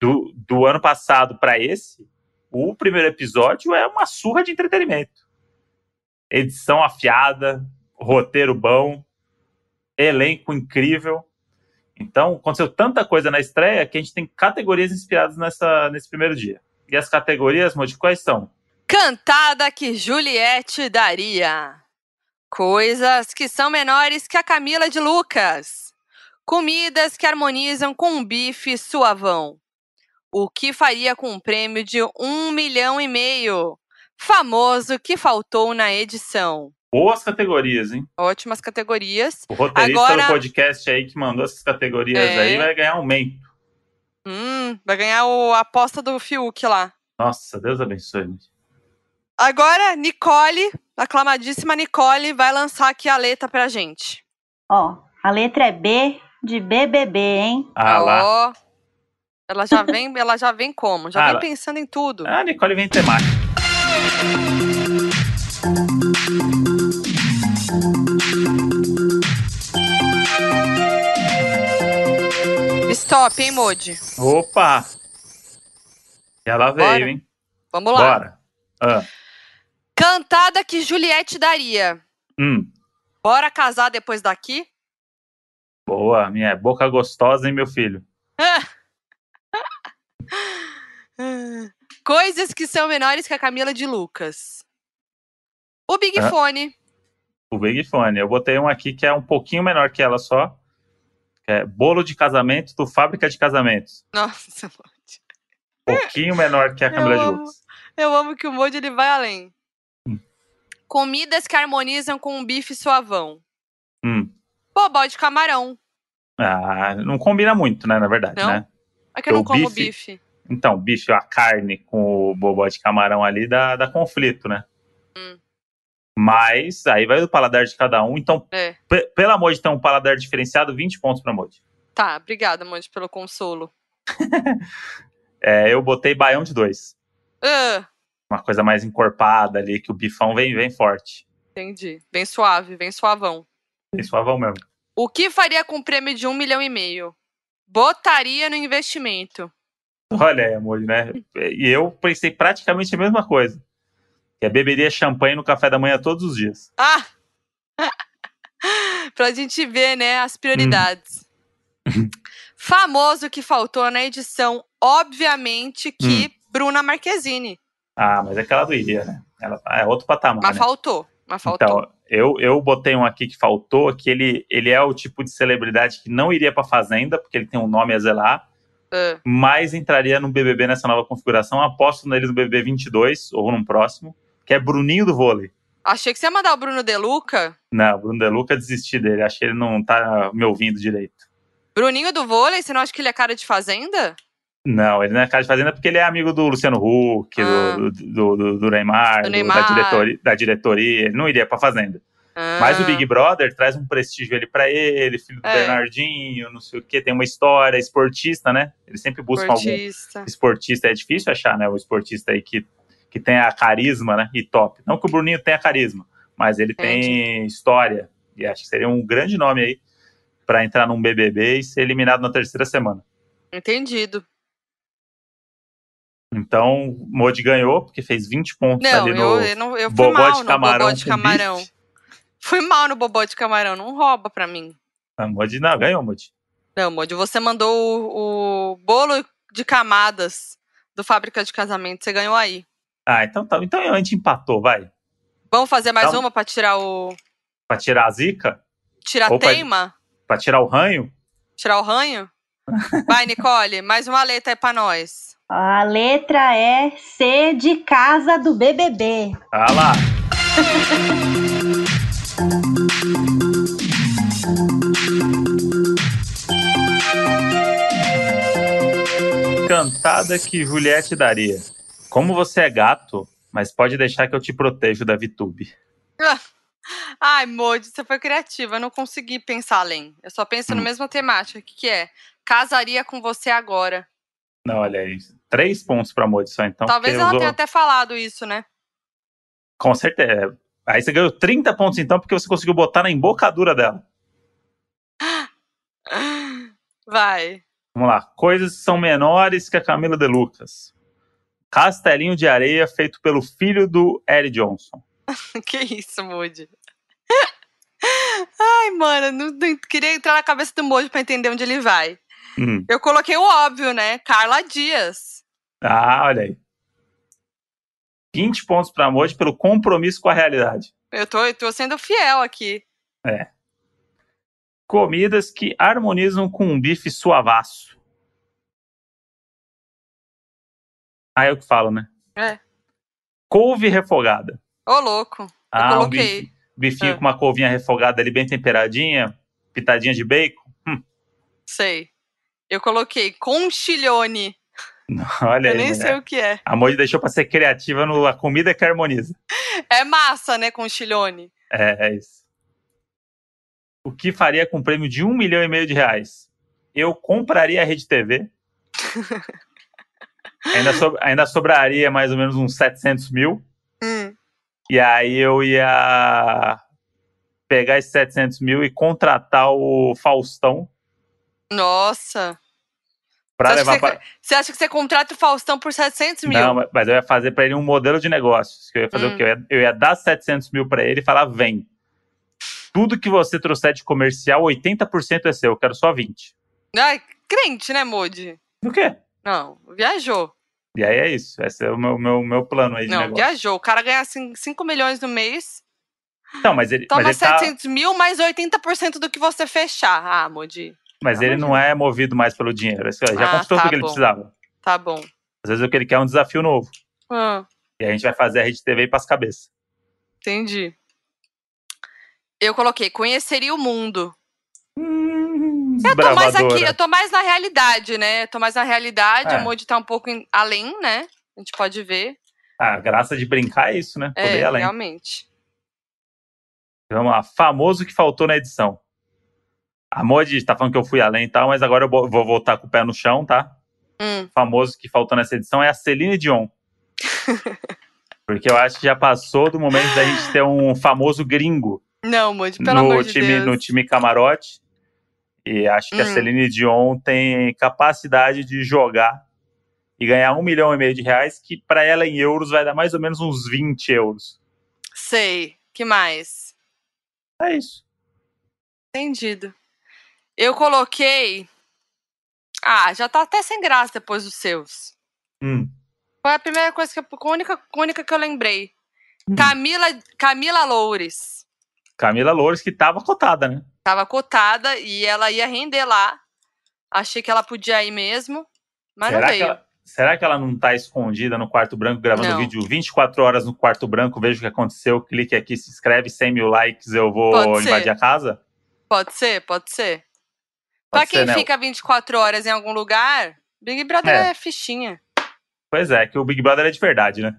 do, do ano passado para esse, o primeiro episódio é uma surra de entretenimento. Edição afiada, roteiro bom, elenco incrível. Então, aconteceu tanta coisa na estreia que a gente tem categorias inspiradas nessa, nesse primeiro dia. E as categorias, Modi, quais são? Cantada que Juliette daria. Coisas que são menores que a Camila de Lucas. Comidas que harmonizam com um bife suavão. O que faria com um prêmio de um milhão e meio? Famoso que faltou na edição. Boas categorias, hein? Ótimas categorias. O roteirista Agora- do podcast aí que mandou essas categorias É. aí vai ganhar aumento. Hum, vai ganhar o, a aposta do Fiuk lá. Nossa, Deus abençoe. Modi. Agora, Nicole, aclamadíssima Nicole, vai lançar aqui a letra pra gente. Ó, a letra é B de BBB, hein? Ah lá. Ó, ela já vem, ela já vem como? Já Ah, vem pensando em tudo. A Nicole vem temática. Stop, hein, Modi? Opa! Ela veio, Bora. hein? Vamos lá. Bora. Ah, Cantada que Juliette daria. hum, Bora casar depois daqui? boa, minha boca gostosa, hein, meu filho? Coisas que são menores que a Camila de Lucas. O Big Hã? Fone. O Big Fone. Eu botei um aqui que é um pouquinho menor que ela só. É bolo de casamento do Fábrica de Casamentos. Nossa, Modi. Pouquinho menor que a Camila de. Lucas. Eu amo que o Modi ele vai além. Hum. Comidas que harmonizam com um bife suavão. Hum. Bobó de camarão. Ah, não combina muito, né, na verdade, Não? né? É que eu não como bife- bife. Então, bicho, a carne com o bobó de camarão ali dá, dá conflito, né? Mas aí vai do paladar de cada um. Então, É. pe- pelo amor de ter um paladar diferenciado, 20 pontos pra Modi. Tá, obrigada, Modi, pelo consolo. É, eu botei baião de dois. Ah, Uma coisa mais encorpada ali, que o bifão vem, vem forte. entendi. Bem suave, bem suavão. Bem suavão mesmo. O que faria com um prêmio de um milhão e meio? Botaria no investimento. Olha aí, amor, né? E eu pensei praticamente a mesma coisa. Que é beberia champanhe no café da manhã todos os dias. Ah! pra gente ver, né, as prioridades. Famoso que faltou na edição, obviamente, que Bruna Marquezine. Ah, mas é que ela não iria, né? Ela é outro patamar, Mas né? faltou, mas faltou. Então, eu, eu botei um aqui que faltou, que ele, ele é o tipo de celebridade que não iria pra Fazenda, porque ele tem um nome a zelar, Ah, mas entraria no BBB nessa nova configuração. Aposto neles no BBB 22, ou num próximo, que é Bruninho do vôlei. Achei que você ia mandar o Bruno De Luca. Não, o Bruno De Luca desistir dele. Acho que ele não tá me ouvindo direito. Bruninho do vôlei, você não acha que ele é cara de fazenda? Não, ele não é cara de fazenda porque ele é amigo do Luciano Huck, Ah. do, do, do- do Neymar, Neymar. Da, diretoria, da diretoria. Ele não iria pra fazenda. Mas o Ah, Big Brother traz um prestígio ali pra ele, filho do É. Bernardinho, não sei o quê, tem uma história, esportista, né? Ele sempre busca algum esportista. esportista. É difícil achar, né? O esportista aí que, que tenha carisma, né? E top. Não que o Bruninho tenha carisma, mas ele tem história. E acho que seria um grande nome aí pra entrar num BBB e ser eliminado na terceira semana. Entendido. Então, o Modi ganhou, porque fez 20 pontos Não, ali eu, no eu, não, eu fui bobó mal de no camarão. bobó de camarão. bife. Fui mal no bobó de camarão, não rouba pra mim. Ah, Modi não, ganhou, Modi. Não, Modi, você mandou o, o bolo de camadas do Fábrica de Casamento, você ganhou aí. Ah, então tá. Então a gente empatou, vai. Vamos fazer mais Então- uma pra tirar o. Pra tirar a zica, Tirar Opa. teima? pra tirar o ranho. Tirar o ranho? Vai, Nicole, mais uma letra aí pra nós. A letra é C de casa do BBB. Ah lá. Cantada que Juliette daria. Como você é gato, mas pode deixar que eu te protejo da VTube. Ai, Modi, você foi criativa. Eu não consegui pensar além. Eu só penso na Hum. mesma temática. O que, que é? Casaria com você agora. Não, olha aí. Três pontos pra Modi só, então. Talvez ela usou- tenha até falado isso, né? Com certeza. Aí você ganhou 30 pontos, então, porque você conseguiu botar na embocadura dela. Vai. Vamos lá. Coisas que são menores que a Camila de Lucas. Castelinho de areia feito pelo filho do Eric Johnson. Que isso, Moody? Ai, mano, não, não queria entrar na cabeça do Moody pra entender onde ele vai. Hum. Eu coloquei o óbvio, né? Carla Dias. Ah, olha aí. 20 pontos para Moji pelo compromisso com a realidade. Eu tô, eu tô sendo fiel aqui. Comidas que harmonizam com um bife suavaço. Ah, eu que falo, né? É. Couve refogada. Ô, louco. Ah, um coloquei. bife- bifinho Ah. com uma couvinha refogada ali bem temperadinha, pitadinha de bacon. Hum, Sei. Eu coloquei conchilhone. olha Eu aí, nem mulher. sei o que é. A Moji deixou para ser criativa no a comida que harmoniza. É massa, né, conchilhone? É, é isso. O que faria com um prêmio de um milhão e meio de reais? Eu compraria a Rede TV. ainda, so- ainda sobraria mais ou menos uns 700 mil. Hum. E aí eu ia pegar esses 700 mil e contratar o Faustão Nossa. para Você acha, levar que você, para. você acha que você contrata o Faustão por 700 mil? Não, mas eu ia fazer para ele um modelo de negócios. Que eu ia fazer Hum. o quê? Eu ia, eu ia dar 700 mil para ele e falar: vem. Tudo que você trouxer de comercial, 80% é seu. Eu quero só 20. Ai, crente, né, Moody? O quê? Não, viajou. E aí é isso. Esse é o meu, meu, meu plano aí de Não, negócio. viajou. O cara ganha 5 milhões no mês, Não, mas ele, toma mas ele, tá- 700 mil mais 80% do que você fechar. Ah, Moody, mas Tá ele não é movido mais pelo dinheiro. Esse- Já Ah, conquistou tá tudo que ele precisava. tá bom. Às vezes o que ele quer é um desafio novo. Ah, E a gente vai fazer a Rede TV para as cabeças. entendi. Eu coloquei, conheceria o mundo. Hum, Eu tô mais aqui, eu tô mais na realidade, né? Eu tô mais na realidade, É. o Moody tá um pouco em- além, né? A gente pode ver. A graça de brincar é isso, né? Poder É, além. realmente. Vamos lá. Famoso que faltou na edição. A Modi tá falando que eu fui além e tal, mas agora eu vou voltar com o pé no chão, tá? Hum, Famoso que faltou nessa edição é a Celine Dion. Porque eu acho que já passou do momento da gente ter um famoso gringo Não, Moody, pelo no amor de time, Deus. no time camarote. E acho que a Hum. Celine Dion tem capacidade de jogar e ganhar um milhão e meio de reais, que para ela em euros vai dar mais ou menos uns 20 euros. Sei. que mais? É isso. Entendido. Eu coloquei. Ah, já tá até sem graça depois dos seus. Hum. Foi a primeira coisa que eu, a única, a única que eu lembrei. Hum. Camila, Camila Loures. Camila Loures, que tava cotada, né? Tava cotada e ela ia render lá. Achei que ela podia ir mesmo, mas será, não veio. ela, será que ela não tá escondida no quarto branco gravando Não. vídeo 24 horas no quarto branco? Veja o que aconteceu, clique aqui, se inscreve, 100 mil likes, eu vou Pode ser. invadir a casa? Pode ser, pode ser. Pode pra quem ser, né? fica 24 horas em algum lugar, Big Brother É. é, fichinha. Pois é, que o Big Brother é de verdade, né?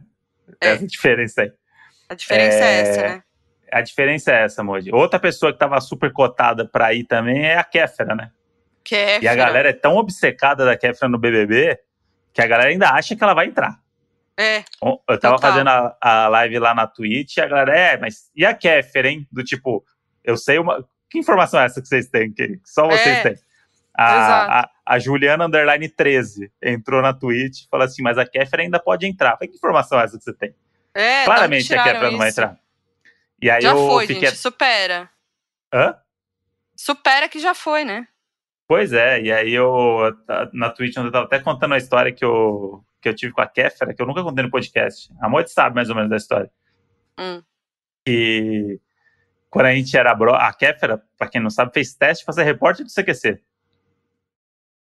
É. Essa é diferença aí. A diferença é, É, essa, né? A diferença é essa, Moji. Outra pessoa que tava super cotada pra ir também é a Kéfera, né? É, E a galera é tão obcecada da Kéfera no BBB que a galera ainda acha que ela vai entrar. É, Eu tava Total. fazendo a, a live lá na Twitch e a galera, é, mas e a Kéfera, hein? Do tipo, eu sei uma. Que informação é essa que vocês têm? Que só vocês É, têm. A, a, a Juliana Underline 13 entrou na Twitch e falou assim: mas a Kéfera ainda pode entrar. Falei, que informação é essa que você tem? é. Claramente a Kéfera não vai entrar. E aí Já eu foi, fiquei. gente. Supera. Hã? Supera que já foi, né? Pois é, e aí eu na Twitch eu tava até contando a história que eu, que eu tive com a Kéfera, que eu nunca contei no podcast. A Moite sabe mais ou menos da história. Hum. Que quando a gente era bro, a Kéfera, pra quem não sabe, fez teste pra ser repórter do CQC.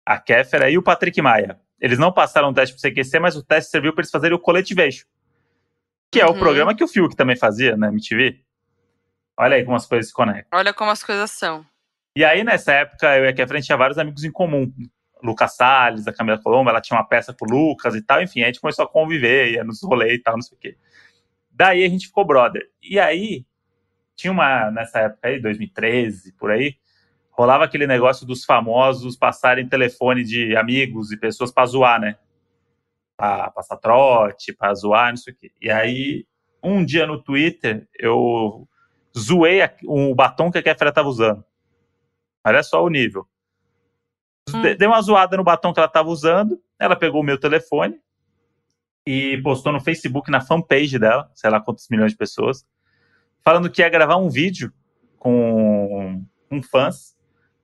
A Kéfera e o Patrick Maia. Eles não passaram o teste pro CQC, mas o teste serviu pra eles fazerem o Coletivation. Que é o Uhum. programa que o Fiuk também fazia na MTV. Olha aí como as coisas se conectam. Olha como as coisas são. E aí, nessa época, eu e a gente tinha vários amigos em comum. Lucas Salles, a Camila Colombo, ela tinha uma peça com o Lucas e tal. Enfim, a gente começou a conviver, ia nos rolês e tal, não sei o quê. Daí a gente ficou brother. E aí, tinha uma, nessa época aí, 2013, por aí, rolava aquele negócio dos famosos passarem telefone de amigos e pessoas pra zoar, né? Pra passar trote, pra zoar, não sei o quê. E aí, um dia no Twitter, eu zoei o batom que a Kéfera tava usando. Olha só o nível. Hum. De- Dei uma zoada no batom que ela estava usando. Ela pegou o meu telefone e postou no Facebook, na fanpage dela, sei lá quantos milhões de pessoas, falando que ia gravar um vídeo com, com fãs,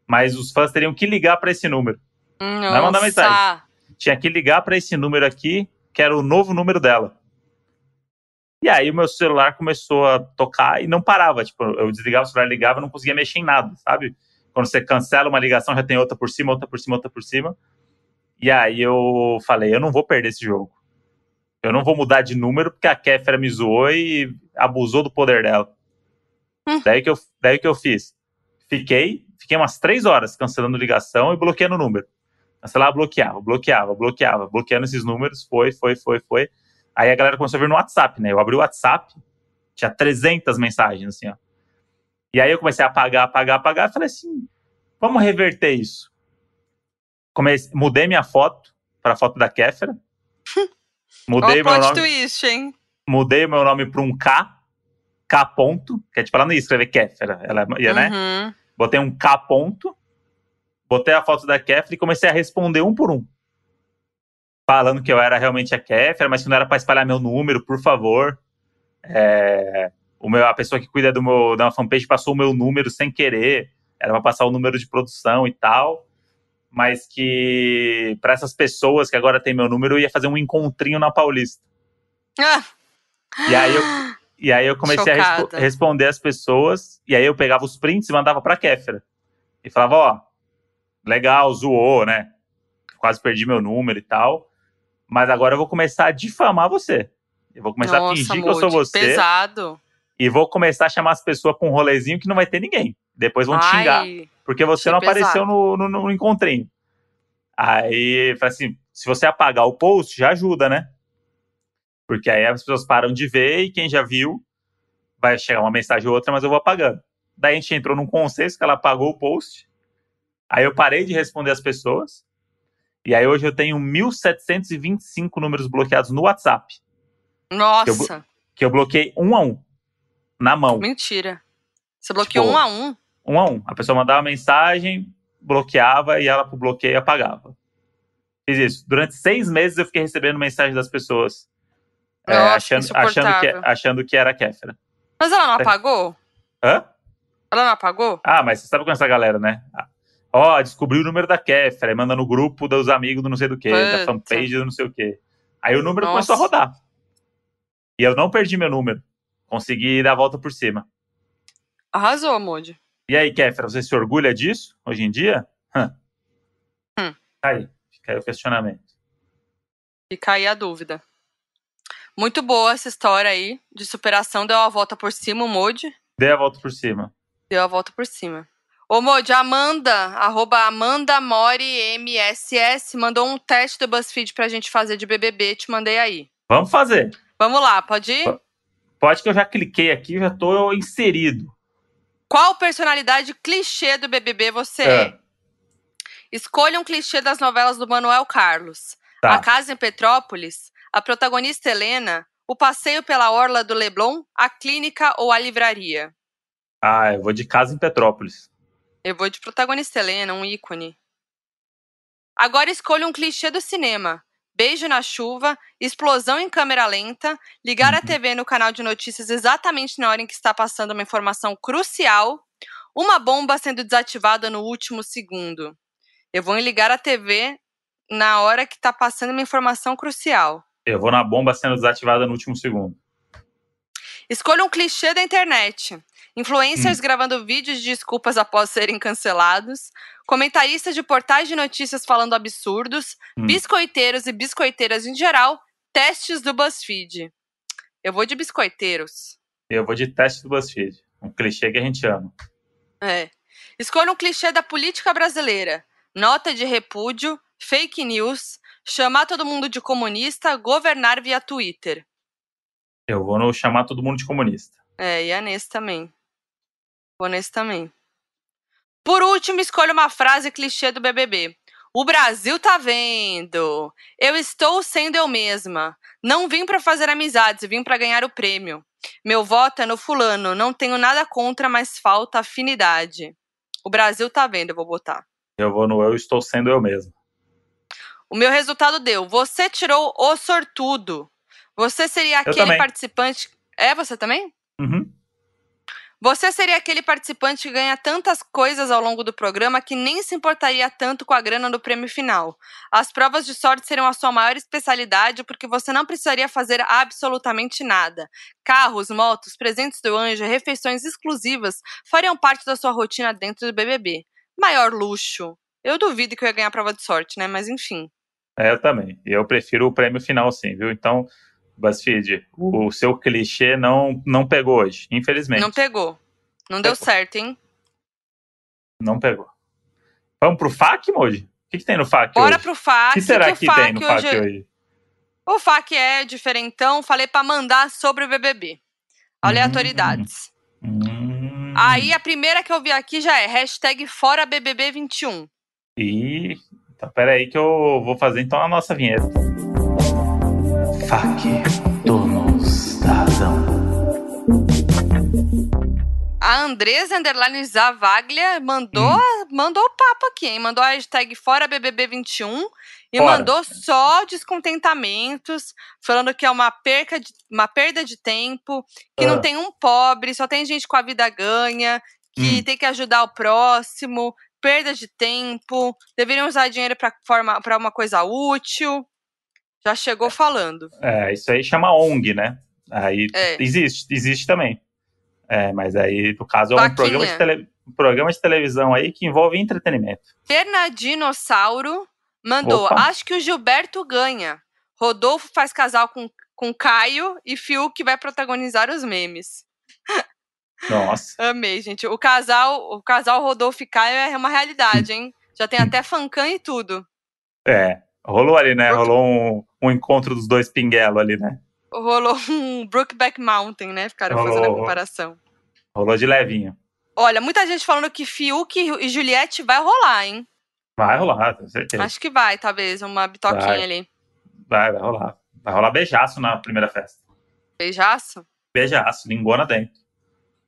mas os fãs teriam que ligar para esse número. Nossa. mandar mensagem. Tinha que ligar para esse número aqui, que era o novo número dela. E aí o meu celular começou a tocar e não parava. Tipo, eu desligava o celular, ligava, não conseguia mexer em nada, sabe? Quando você cancela uma ligação, já tem outra por cima, outra por cima, outra por cima. E aí eu falei, eu não vou perder esse jogo. Eu não vou mudar de número porque a Kéfera me zoou e abusou do poder dela. Hum. Daí que eu, daí que eu fiz. Fiquei, fiquei umas três horas cancelando ligação e bloqueando o número. Cancelava, bloqueava, bloqueava, bloqueava, bloqueando esses números, foi, foi, foi, foi. Aí a galera começou a vir no WhatsApp, né? Eu abri o WhatsApp, tinha 300 mensagens, assim, ó. E aí eu comecei a apagar, apagar, apagar, e falei assim, vamos reverter isso. Comecei, mudei minha foto para a foto da Kéfera. Mudei Ó, o meu nome, twist, hein? mudei meu nome para um K, K ponto, que é tipo, ela não ia escrever Kéfera, ela ia, né? Uhum. Botei um K ponto, botei a foto da Kéfera e comecei a responder um por um. Falando que eu era realmente a Kéfera, mas que não era para espalhar meu número, por favor. É, o meu, a pessoa que cuida do meu, da minha fanpage passou o meu número sem querer. Era para passar o número de produção e tal. Mas que para essas pessoas que agora tem meu número, eu ia fazer um encontrinho na Paulista. Ah, E aí eu, e aí eu comecei a respo- Chocada. responder as pessoas, e aí eu pegava os prints e mandava pra Kéfera. E falava, ó, legal, zoou, né? Quase perdi meu número e tal. Mas agora eu vou começar a difamar você. Eu vou começar a nossa, fingir que eu sou você. Pesado. E vou começar a chamar as pessoas pra um rolezinho que não vai ter ninguém. Depois vão te xingar. Ai, Porque você não pesado. apareceu no, no, no encontrinho. Aí, assim, se você apagar o post, já ajuda, né? Porque aí as pessoas param de ver e quem já viu vai chegar uma mensagem ou outra, mas eu vou apagando. Daí a gente entrou num consenso que ela apagou o post. Aí eu parei de responder as pessoas. E aí hoje eu tenho 1.725 números bloqueados no WhatsApp. nossa, Que eu bloqueei um a um. Na mão. mentira. Você bloqueou Tipo, um a um? um a um. A pessoa mandava mensagem, bloqueava e ela pro bloqueio apagava. Fiz isso. Durante seis meses eu fiquei recebendo mensagem das pessoas. é, Nossa, achando, achando, que, achando que era a Kéfera. Mas ela não apagou? Hã? Ela não apagou? Ah, mas você sabe com essa galera, né? Ó, descobri o número da Kéfera, aí manda no grupo dos amigos do não sei do que, da fanpage do não sei o que. Aí o número Nossa. começou a rodar. E eu não perdi meu número. Consegui dar a volta por cima. Arrasou, Moody. E aí, Kéfera, você se orgulha disso hoje em dia? Hã. Hum. Tá aí, fica aí o questionamento. Fica aí a dúvida. Muito boa essa história aí de superação. Deu a volta por cima o Modi. Deu a volta por cima. Deu a volta por cima. Ô, Modi, Amanda, arroba Amanda Mori MSS, mandou um teste do BuzzFeed pra gente fazer de BBB. Te mandei aí. Vamos fazer. Vamos lá, pode ir? Pode que eu já cliquei aqui, já tô inserido. Qual personalidade clichê do BBB você é? é? Escolha um clichê das novelas do Manuel Carlos. Tá. A Casa em Petrópolis, a protagonista Helena, o passeio pela orla do Leblon, a clínica ou a livraria? Ah, eu vou de Casa em Petrópolis. Eu vou de protagonista Helena, um ícone. Agora escolha um clichê do cinema. Beijo na chuva, explosão em câmera lenta, ligar a uhum. TV no canal de notícias exatamente na hora em que está passando uma informação crucial, uma bomba sendo desativada no último segundo. Eu vou ligar a TV na hora que está passando uma informação crucial. Eu vou na bomba sendo desativada no último segundo. Escolha um clichê da internet. Influencers hum. gravando vídeos de desculpas após serem cancelados, comentaristas de portais de notícias falando absurdos, hum. biscoiteiros e biscoiteiras em geral, testes do BuzzFeed. Eu vou de biscoiteiros. Eu vou de teste do BuzzFeed. Um clichê que a gente ama. É. Escolha um clichê da política brasileira. Nota de repúdio, fake news, chamar todo mundo de comunista, governar via Twitter. Eu vou no chamar todo mundo de comunista. É, e a Nesse também. Honestamente. Por último, escolha uma frase clichê do BBB. O Brasil tá vendo. Eu estou sendo eu mesma. Não vim para fazer amizades, vim para ganhar o prêmio. Meu voto é no fulano. Não tenho nada contra, mas falta afinidade. O Brasil tá vendo, eu vou botar. Eu vou no eu estou sendo eu mesma. O meu resultado deu. Você tirou o sortudo. Você seria aquele participante. É você também? Uhum. Você seria aquele participante que ganha tantas coisas ao longo do programa que nem se importaria tanto com a grana do prêmio final. As provas de sorte seriam a sua maior especialidade porque você não precisaria fazer absolutamente nada. Carros, motos, presentes do anjo, refeições exclusivas fariam parte da sua rotina dentro do BBB. Maior luxo. Eu duvido que eu ia ganhar a prova de sorte, né? Mas enfim. É, eu também. Eu prefiro o prêmio final, sim, viu? Então, BuzzFeed, o seu clichê não, não pegou hoje, infelizmente. Não pegou. Não deu certo, hein? Não pegou. Vamos pro FAQ, Moji? O que, que tem no FAQ Bora hoje? pro FAQ. O que será que, que tem no FAQ hoje... hoje? O FAQ é diferentão, falei para mandar sobre o BBB. Aleatoriedades. Hum, hum. Aí a primeira que eu vi aqui já é hashtag fora BBB21. E... Então, peraí que eu vou fazer então a nossa vinheta. Donos da razão. A Andresa Underline Zavaglia mandou, hum. mandou o papo aqui, hein? Mandou a hashtag fora BBB21 e fora. mandou só descontentamentos, falando que é uma, perca de, uma perda de tempo, que não ah. tem um pobre, só tem gente com a vida ganha, que hum. tem que ajudar o próximo, perda de tempo, deveriam usar dinheiro para uma coisa útil. Já chegou falando. É, isso aí chama ONG, né? Aí é. existe, existe também. É, mas aí, no caso, é um programa, de tele, um programa de televisão aí que envolve entretenimento. Fernandinossauro mandou: Opa. Acho que o Gilberto ganha. Rodolfo faz casal com, com Caio e Fiuk vai protagonizar os memes. Nossa. Amei, gente. O casal, o casal Rodolfo e Caio é uma realidade, hein? Já tem até fancam e tudo. É, rolou ali, né? Rolou um, um encontro dos dois pinguelos ali, né? rolou um Brookback Mountain, né? Ficaram rolou, fazendo a comparação. Rolou de levinho. Olha, muita gente falando que Fiuk e Juliette vai rolar, hein? Vai rolar, com certeza. Acho que vai, talvez, uma bitoquinha vai. ali. Vai, vai rolar. Vai rolar beijaço na primeira festa. Beijaço? Beijaço, lingona dentro.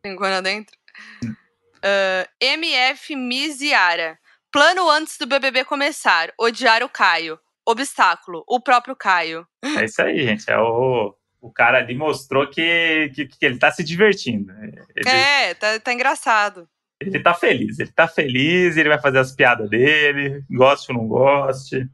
Lingona dentro? uh, MF Miziara. Plano antes do BBB começar: odiar o Caio. Obstáculo, o próprio Caio. É isso aí, gente. É o, o cara ali mostrou que, que, que ele tá se divertindo. Ele, é, tá, tá engraçado. Ele tá feliz, ele tá feliz, ele vai fazer as piadas dele, goste ou não goste.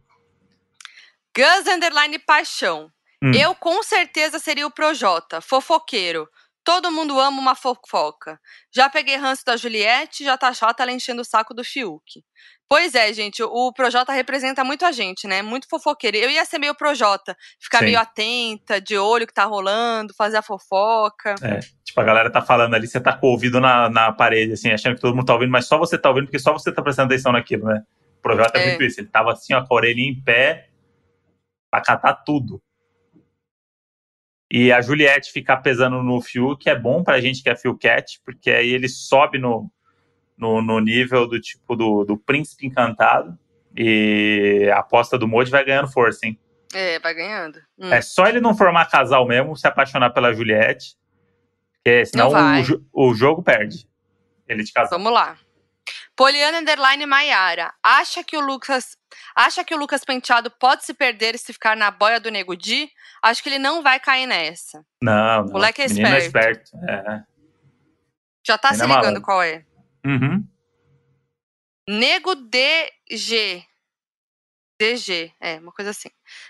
Gus Underline Paixão. Hum. Eu com certeza seria o Projota, fofoqueiro. Todo mundo ama uma fofoca. Já peguei ranço da Juliette, já tá chata ela enchendo o saco do Fiuk. Pois é, gente, o Projota representa muito a gente, né? Muito fofoqueiro. Eu ia ser meio Projota, ficar Sim. meio atenta, de olho que tá rolando, fazer a fofoca. É, tipo, a galera tá falando ali, você tá com o ouvido na, na parede, assim, achando que todo mundo tá ouvindo, mas só você tá ouvindo, porque só você tá prestando atenção naquilo, né? O Projota é, É. muito isso. Ele tava assim, ó, com a orelhinha em pé, pra catar tudo. E a Juliette ficar pesando no Fiuk é bom pra gente que é Fiucat, porque aí ele sobe no, no, no nível do tipo do, do príncipe encantado. E a aposta do Modi vai ganhando força, hein? É, vai ganhando. Hum. É só ele não formar casal mesmo, se apaixonar pela Juliette. Porque senão o, o jogo perde. Ele de casal. Vamos lá. Poliana Underline Maiara. Acha que o Lucas. Acha que o Lucas Penteado pode se perder se ficar na boia do Nego Di? Acho que ele não vai cair nessa. Não, não. Moleque é Menino é esperto. esperto. É. Já tá se é ligando qual é. Uhum. Nego DG. DG, é, uma coisa assim.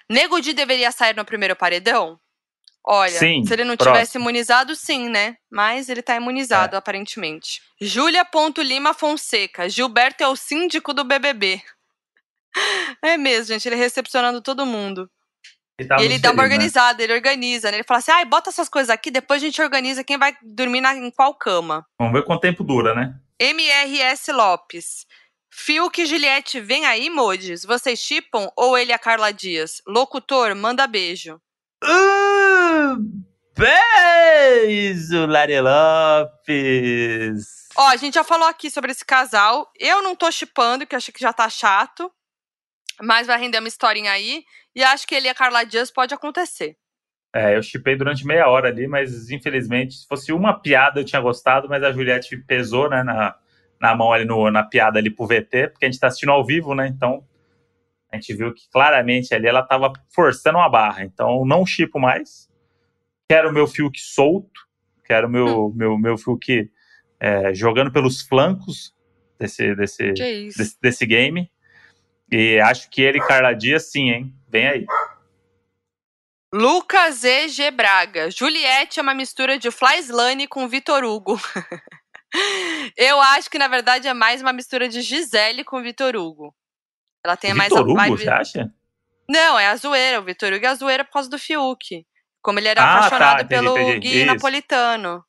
Nego Di deveria sair no primeiro paredão? Olha, Sim, se ele não próximo. tivesse imunizado, sim, né? Mas ele tá É. imunizado, aparentemente. Júlia Ponto Lima Fonseca. Gilberto é o síndico do BBB. É mesmo, gente. Ele recepcionando todo mundo. Ele tá ele dá uma feliz, né? organizada, ele organiza, né? Ele fala assim: ai, bota essas coisas aqui, depois a gente organiza quem vai dormir na- em qual cama. Vamos ver quanto tempo dura, né? MRS Lopes. Fiuk Juliette, vem aí, Modes. Vocês chipam ou ele e a Carla Dias? Locutor, manda beijo. Um beijo, Lari Lopes! Ó, a gente já falou aqui sobre esse casal. Eu não tô chipando, que acho que já tá chato. Mas vai render uma historinha aí. E acho que ele e a Carla Dias pode acontecer. É, eu chipei durante meia hora ali, mas infelizmente, se fosse uma piada eu tinha gostado, mas a Juliette pesou, né, na, na mão ali, no, na piada ali pro VT, porque a gente tá assistindo ao vivo, né, então a gente viu que claramente ali ela tava forçando uma barra, então não chipo mais, quero o meu Fiuk solto, quero o meu, meu, meu Fiuk é, jogando pelos flancos desse, desse, desse, desse game, e acho que ele Carla Dias sim, hein, vem aí. Lucas EG Braga. Juliette é uma mistura de Flyslane com Vitor Hugo. Eu acho que, na verdade, é mais uma mistura de Gisele com Vitor Hugo. Ela tem mais a Vitor Hugo, vibe... você acha? Não, é a zoeira. O Vitor Hugo é a zoeira por causa do Fiuk. Como ele era Ah, tá, apaixonado entendi, pelo entendi. Gui Isso. Napolitano.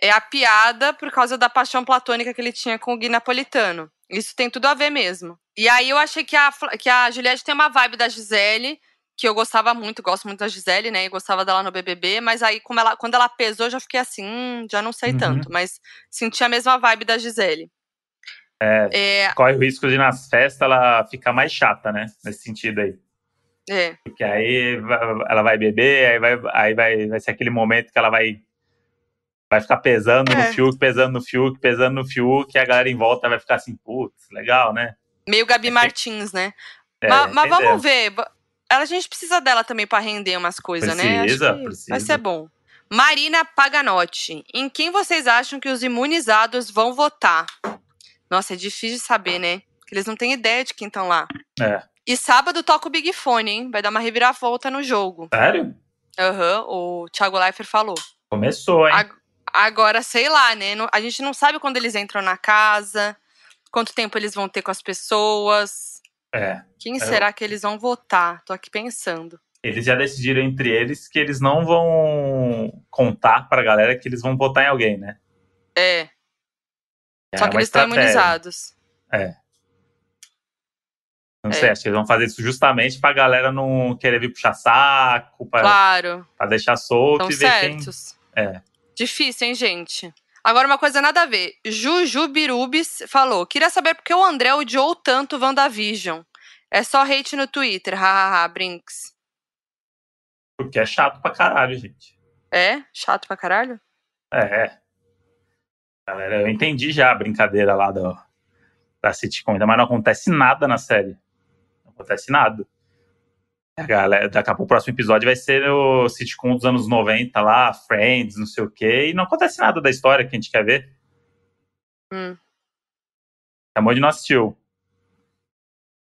É a piada por causa da paixão platônica que ele tinha com o Gui Napolitano. Isso tem tudo a ver mesmo. E aí eu achei que a, que a Juliette tem uma vibe da Gisele, que eu gostava muito, gosto muito da Gisele, né? E gostava dela no BBB, mas aí como ela, quando ela pesou, eu já fiquei assim, hum, já não sei Uhum. tanto, mas senti a mesma vibe da Gisele. É, corre o risco de nas festas ela ficar mais chata, né? Nesse sentido aí. é, Porque aí ela vai beber, aí vai, aí vai, vai ser aquele momento que ela vai, vai ficar pesando É. no Fiuk, pesando no Fiuk, pesando no Fiuk, e a galera em volta vai ficar assim, putz, legal, né? meio Gabi É, Martins, né? É, mas mas vamos ver. Ela, a gente precisa dela também pra render umas coisas, né? Acho Precisa, precisa. Vai ser bom. Marina Paganotti. Em quem vocês acham que os imunizados vão votar? Nossa, é difícil de saber, né? Porque eles não têm ideia de quem estão lá. É. E sábado toca o Big Fone, hein? Vai dar uma reviravolta no jogo. Sério? Aham, o Thiago Leifert falou. Começou, hein? Ag- Agora, sei lá, né? A gente não sabe quando eles entram na casa, quanto tempo eles vão ter com as pessoas. É. Quem Eu- será que eles vão votar? Tô aqui pensando. Eles já decidiram entre eles que eles não vão contar pra galera que eles vão votar em alguém, né? É, É só que eles estão estratégia. imunizados. Não É. sei, acho que eles vão fazer isso justamente pra galera não querer vir puxar saco, pra, Claro, pra deixar solto estão e ver quem. certos. É. Difícil, hein, gente? Agora, uma coisa nada a ver. Juju Birubis falou: queria saber por que o André odiou tanto WandaVision. É só hate no Twitter, hahaha, Brinks. Porque é chato pra caralho, gente. É? Chato pra caralho? É. Galera, eu entendi já a brincadeira lá do, da sitcom, ainda mas não acontece nada na série. Não acontece nada. A galera, daqui a pouco o próximo episódio vai ser o sitcom dos anos 90 lá, Friends, não sei o quê, e não acontece nada da história que a gente quer ver. Hum. A Modi não assistiu.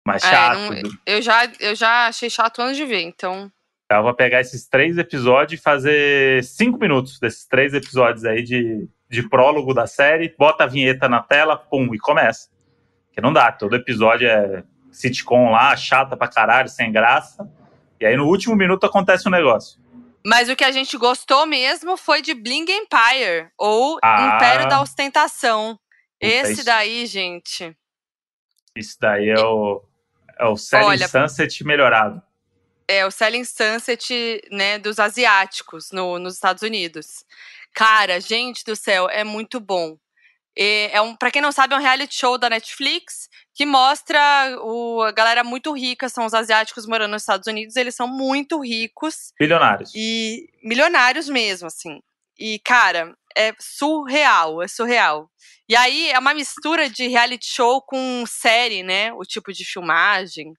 Mas É, chato. não- eu, já, eu já achei chato antes de ver, então. Eu vou pegar esses três episódios e fazer cinco minutos desses três episódios aí de, de prólogo da série, bota a vinheta na tela, pum, e começa. Porque não dá, todo episódio é sitcom lá, chata pra caralho, sem graça. E aí no último minuto acontece um negócio. Mas o que a gente gostou mesmo foi de Bling Empire, ou Ah. Império da Ostentação. Esse isso- daí, gente. Isso daí é o, é o Selling Olha- Sunset melhorado. É o Selling Sunset, né, dos asiáticos no- nos Estados Unidos. Cara, gente do céu, é muito bom. É, é um, para quem não sabe, é um reality show da Netflix que mostra o, a galera muito rica, são os asiáticos morando nos Estados Unidos, eles são muito ricos Bilionários. e milionários mesmo, assim. E, cara, é surreal, é surreal. E aí é uma mistura de reality show com série, né? O tipo de filmagem.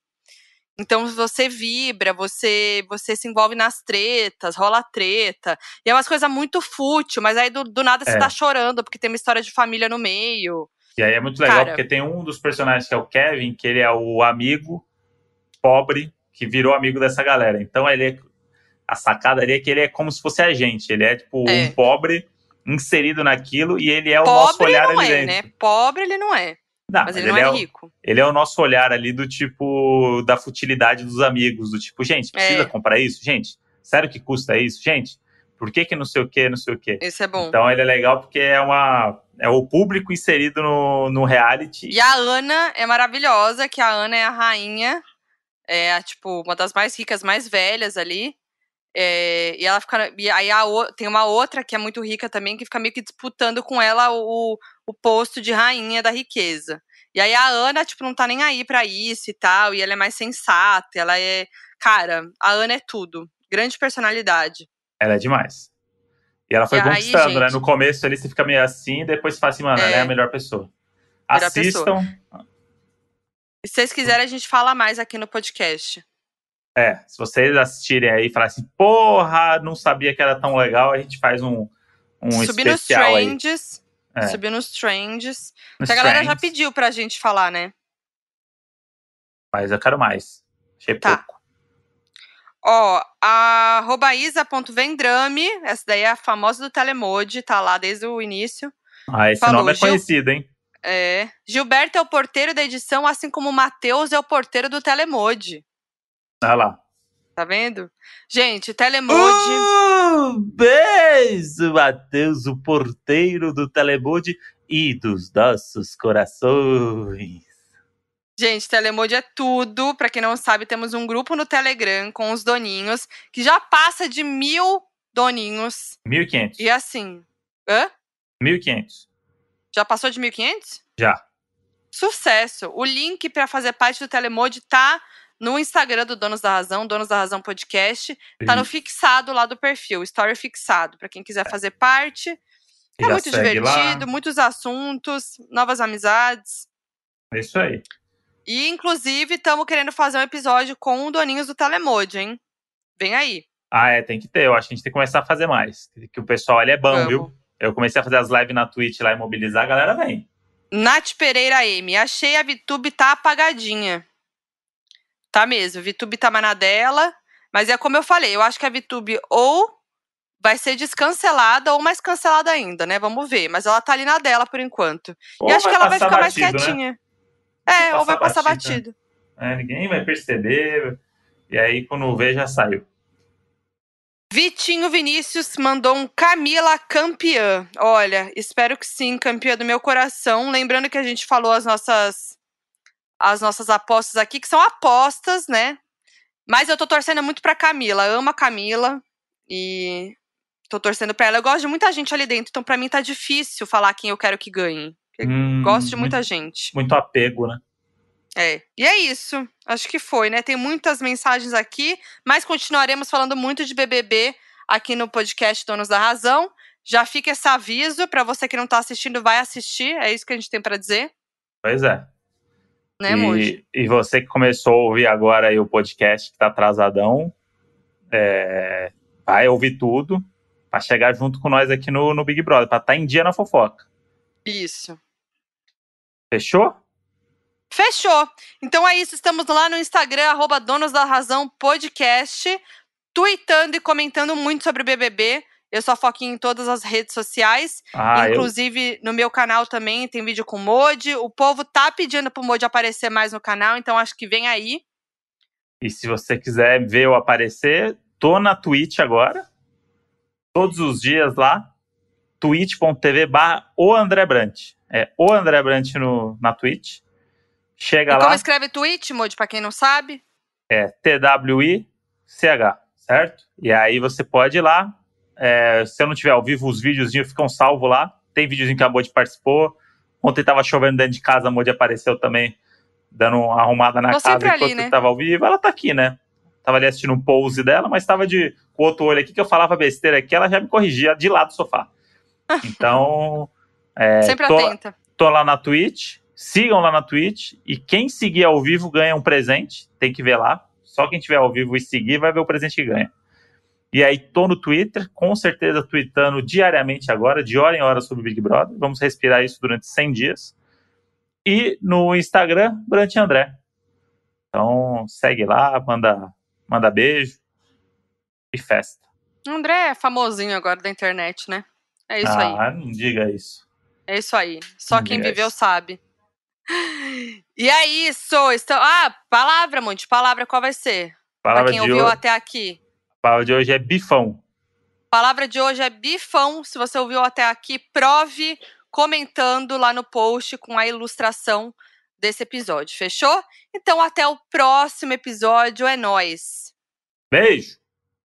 Então você vibra, você você se envolve nas tretas, rola treta. E é umas coisas muito fútil, mas aí do, do nada você É. tá chorando, porque tem uma história de família no meio. E aí é muito legal Cara. porque tem um dos personagens que é o Kevin, que ele é o amigo pobre que virou amigo dessa galera. Então ele é, a sacada ali é que ele é como se fosse a gente. Ele é tipo É. um pobre inserido naquilo e ele é o nosso Pobre ele olhar não ali é, dentro. né? Pobre ele não é. Não, Mas mas ele não é o- rico. ele é o nosso olhar ali do tipo da futilidade dos amigos, do tipo, gente, precisa É. comprar isso? Gente, sério que custa isso? Gente, por que que não sei o que, não sei o que? Isso é bom. Então ele é legal porque é uma é o público inserido no, no reality. E a Ana é maravilhosa, que a Ana é a rainha, é a, tipo uma das mais ricas, mais velhas ali. É, e ela fica. E aí a tem uma outra que é muito rica também, que fica meio que disputando com ela o, o posto de rainha da riqueza. E aí a Ana, tipo, não tá nem aí pra isso e tal, e ela é mais sensata, ela é. Cara, a Ana é tudo. Grande personalidade. Ela é demais. E ela foi E aí, conquistando, né? gente? No começo ali você fica meio assim, depois você fala assim, mano, ela é É. a melhor pessoa. Melhor Assistam. E se vocês quiserem, a gente fala mais aqui no podcast. É, se vocês assistirem aí e falarem assim, porra, não sabia que era tão legal, a gente faz um, um subir nos especial aí. trends. É. Subir nos trends. Nos a galera já trends, pediu pra gente falar, né? Mas eu quero mais. Achei Tá. pouco. Ó, a arroba isa.vendrame, essa daí é a famosa do Telemode, tá lá desde o início. Ah, esse Falou, nome é Gil. conhecido, hein? É. Gilberto é o porteiro da edição, assim como o Matheus é o porteiro do Telemode. Olha lá. Tá vendo? Gente, Telemode. Um beijo, Matheus, o porteiro do Telemude e dos nossos corações. Gente, Telemode é tudo. Pra quem não sabe, temos um grupo no Telegram com os doninhos, que já passa de mil doninhos. 1.500. E assim. Hã? 1.500. Já passou de 1.500? Já. Sucesso! O link para fazer parte do Telemode tá no Instagram do Donos da Razão, Donos da Razão Podcast. Tá no fixado lá do perfil, story fixado, para quem quiser fazer parte. É Já muito segue lá. divertido, muitos assuntos, novas amizades. É isso aí. E, inclusive, estamos querendo fazer um episódio com o Doninhos do Telemode, hein? Vem aí. Ah, é, tem que ter. Eu acho que a gente tem que começar a fazer mais. Que o pessoal ali é bom, Vamos. viu? Eu comecei a fazer as lives na Twitch lá e mobilizar, a galera vem. Nath Pereira M. Achei a VTube tá apagadinha. Tá mesmo, a VTube tá mais na dela. Mas é como eu falei, eu acho que a VTube ou vai ser descancelada ou mais cancelada ainda, né? Vamos ver. Mas ela tá ali na dela por enquanto. Ou e acho que ela vai ficar mais batido, né? quietinha. É, ou vai passar passar batido, batido. É, ninguém vai perceber. E aí, quando vê, já saiu. Vitinho Vinícius mandou um Camila campeã. Olha, espero que sim, campeã do meu coração. Lembrando que a gente falou as nossas as nossas apostas aqui, que são apostas, né? Mas eu tô torcendo muito pra Camila. Amo a Camila e tô torcendo pra ela. Eu gosto de muita gente ali dentro, então pra mim tá difícil falar quem eu quero que ganhe. Eu Hum, Gosto de muita muito, gente. muito apego, né? É. E é isso. Acho que foi, né? Tem muitas mensagens aqui, mas continuaremos falando muito de BBB aqui no podcast Donos da Razão. Já fica esse aviso para você que não tá assistindo, vai assistir. É isso que a gente tem para dizer, Pois é. Né, e, e você que começou a ouvir agora o podcast que tá atrasadão, é, vai ouvir tudo pra chegar junto com nós aqui no, no Big Brother, pra estar em dia na fofoca. Isso. Fechou? Fechou. Então é isso. Estamos lá no Instagram, arroba Donos da Razão Podcast, tweetando e comentando muito sobre o BBB. Eu sou a Foquinha em todas as redes sociais. Ah, eu, Inclusive, no meu canal também tem vídeo com o Modi. O povo tá pedindo pro Modi aparecer mais no canal, então acho que vem aí. e se você quiser ver eu aparecer, tô na Twitch agora. Todos os dias lá. twitch.tv barra o André Brant. É o André Brant no, na Twitch. Chega E lá. como escreve Twitch, Modi, pra quem não sabe? É T-W-I-C-H, certo? E aí você pode ir lá. É, se eu não tiver ao vivo, os videozinhos ficam salvos lá. Tem videozinho que a Modi participou. Ontem tava chovendo dentro de casa, a Modi apareceu também, dando uma arrumada na Tô casa sempre ali, enquanto né? tava ao vivo. Ela tá aqui, né? Tava ali assistindo um pose dela, mas tava de com o outro olho aqui que eu falava besteira aqui, ela já me corrigia de lá do sofá. Então, é, Sempre tô- atenta. tô lá na Twitch. Sigam lá na Twitch. E quem seguir ao vivo ganha um presente. Tem que ver lá. Só quem tiver ao vivo e seguir vai ver o presente que ganha. E aí, tô no Twitter, com certeza tweetando diariamente agora, de hora em hora sobre o Big Brother. Vamos respirar isso durante 100 dias. E no Instagram, Brant André. Então, segue lá, manda, manda beijo e festa. O André é famosinho agora da internet, né? É isso aí. ah, não diga isso. É isso aí. Só Não quem viveu isso. sabe. E é isso. Estão... Ah, palavra, Monte. Palavra qual vai ser? Palavra pra quem de, ouviu hoje, até aqui. A palavra de hoje é bifão. Palavra de hoje é bifão. Se você ouviu até aqui, prove comentando lá no post com a ilustração desse episódio. Fechou? Então até o próximo episódio. É nóis. Beijo!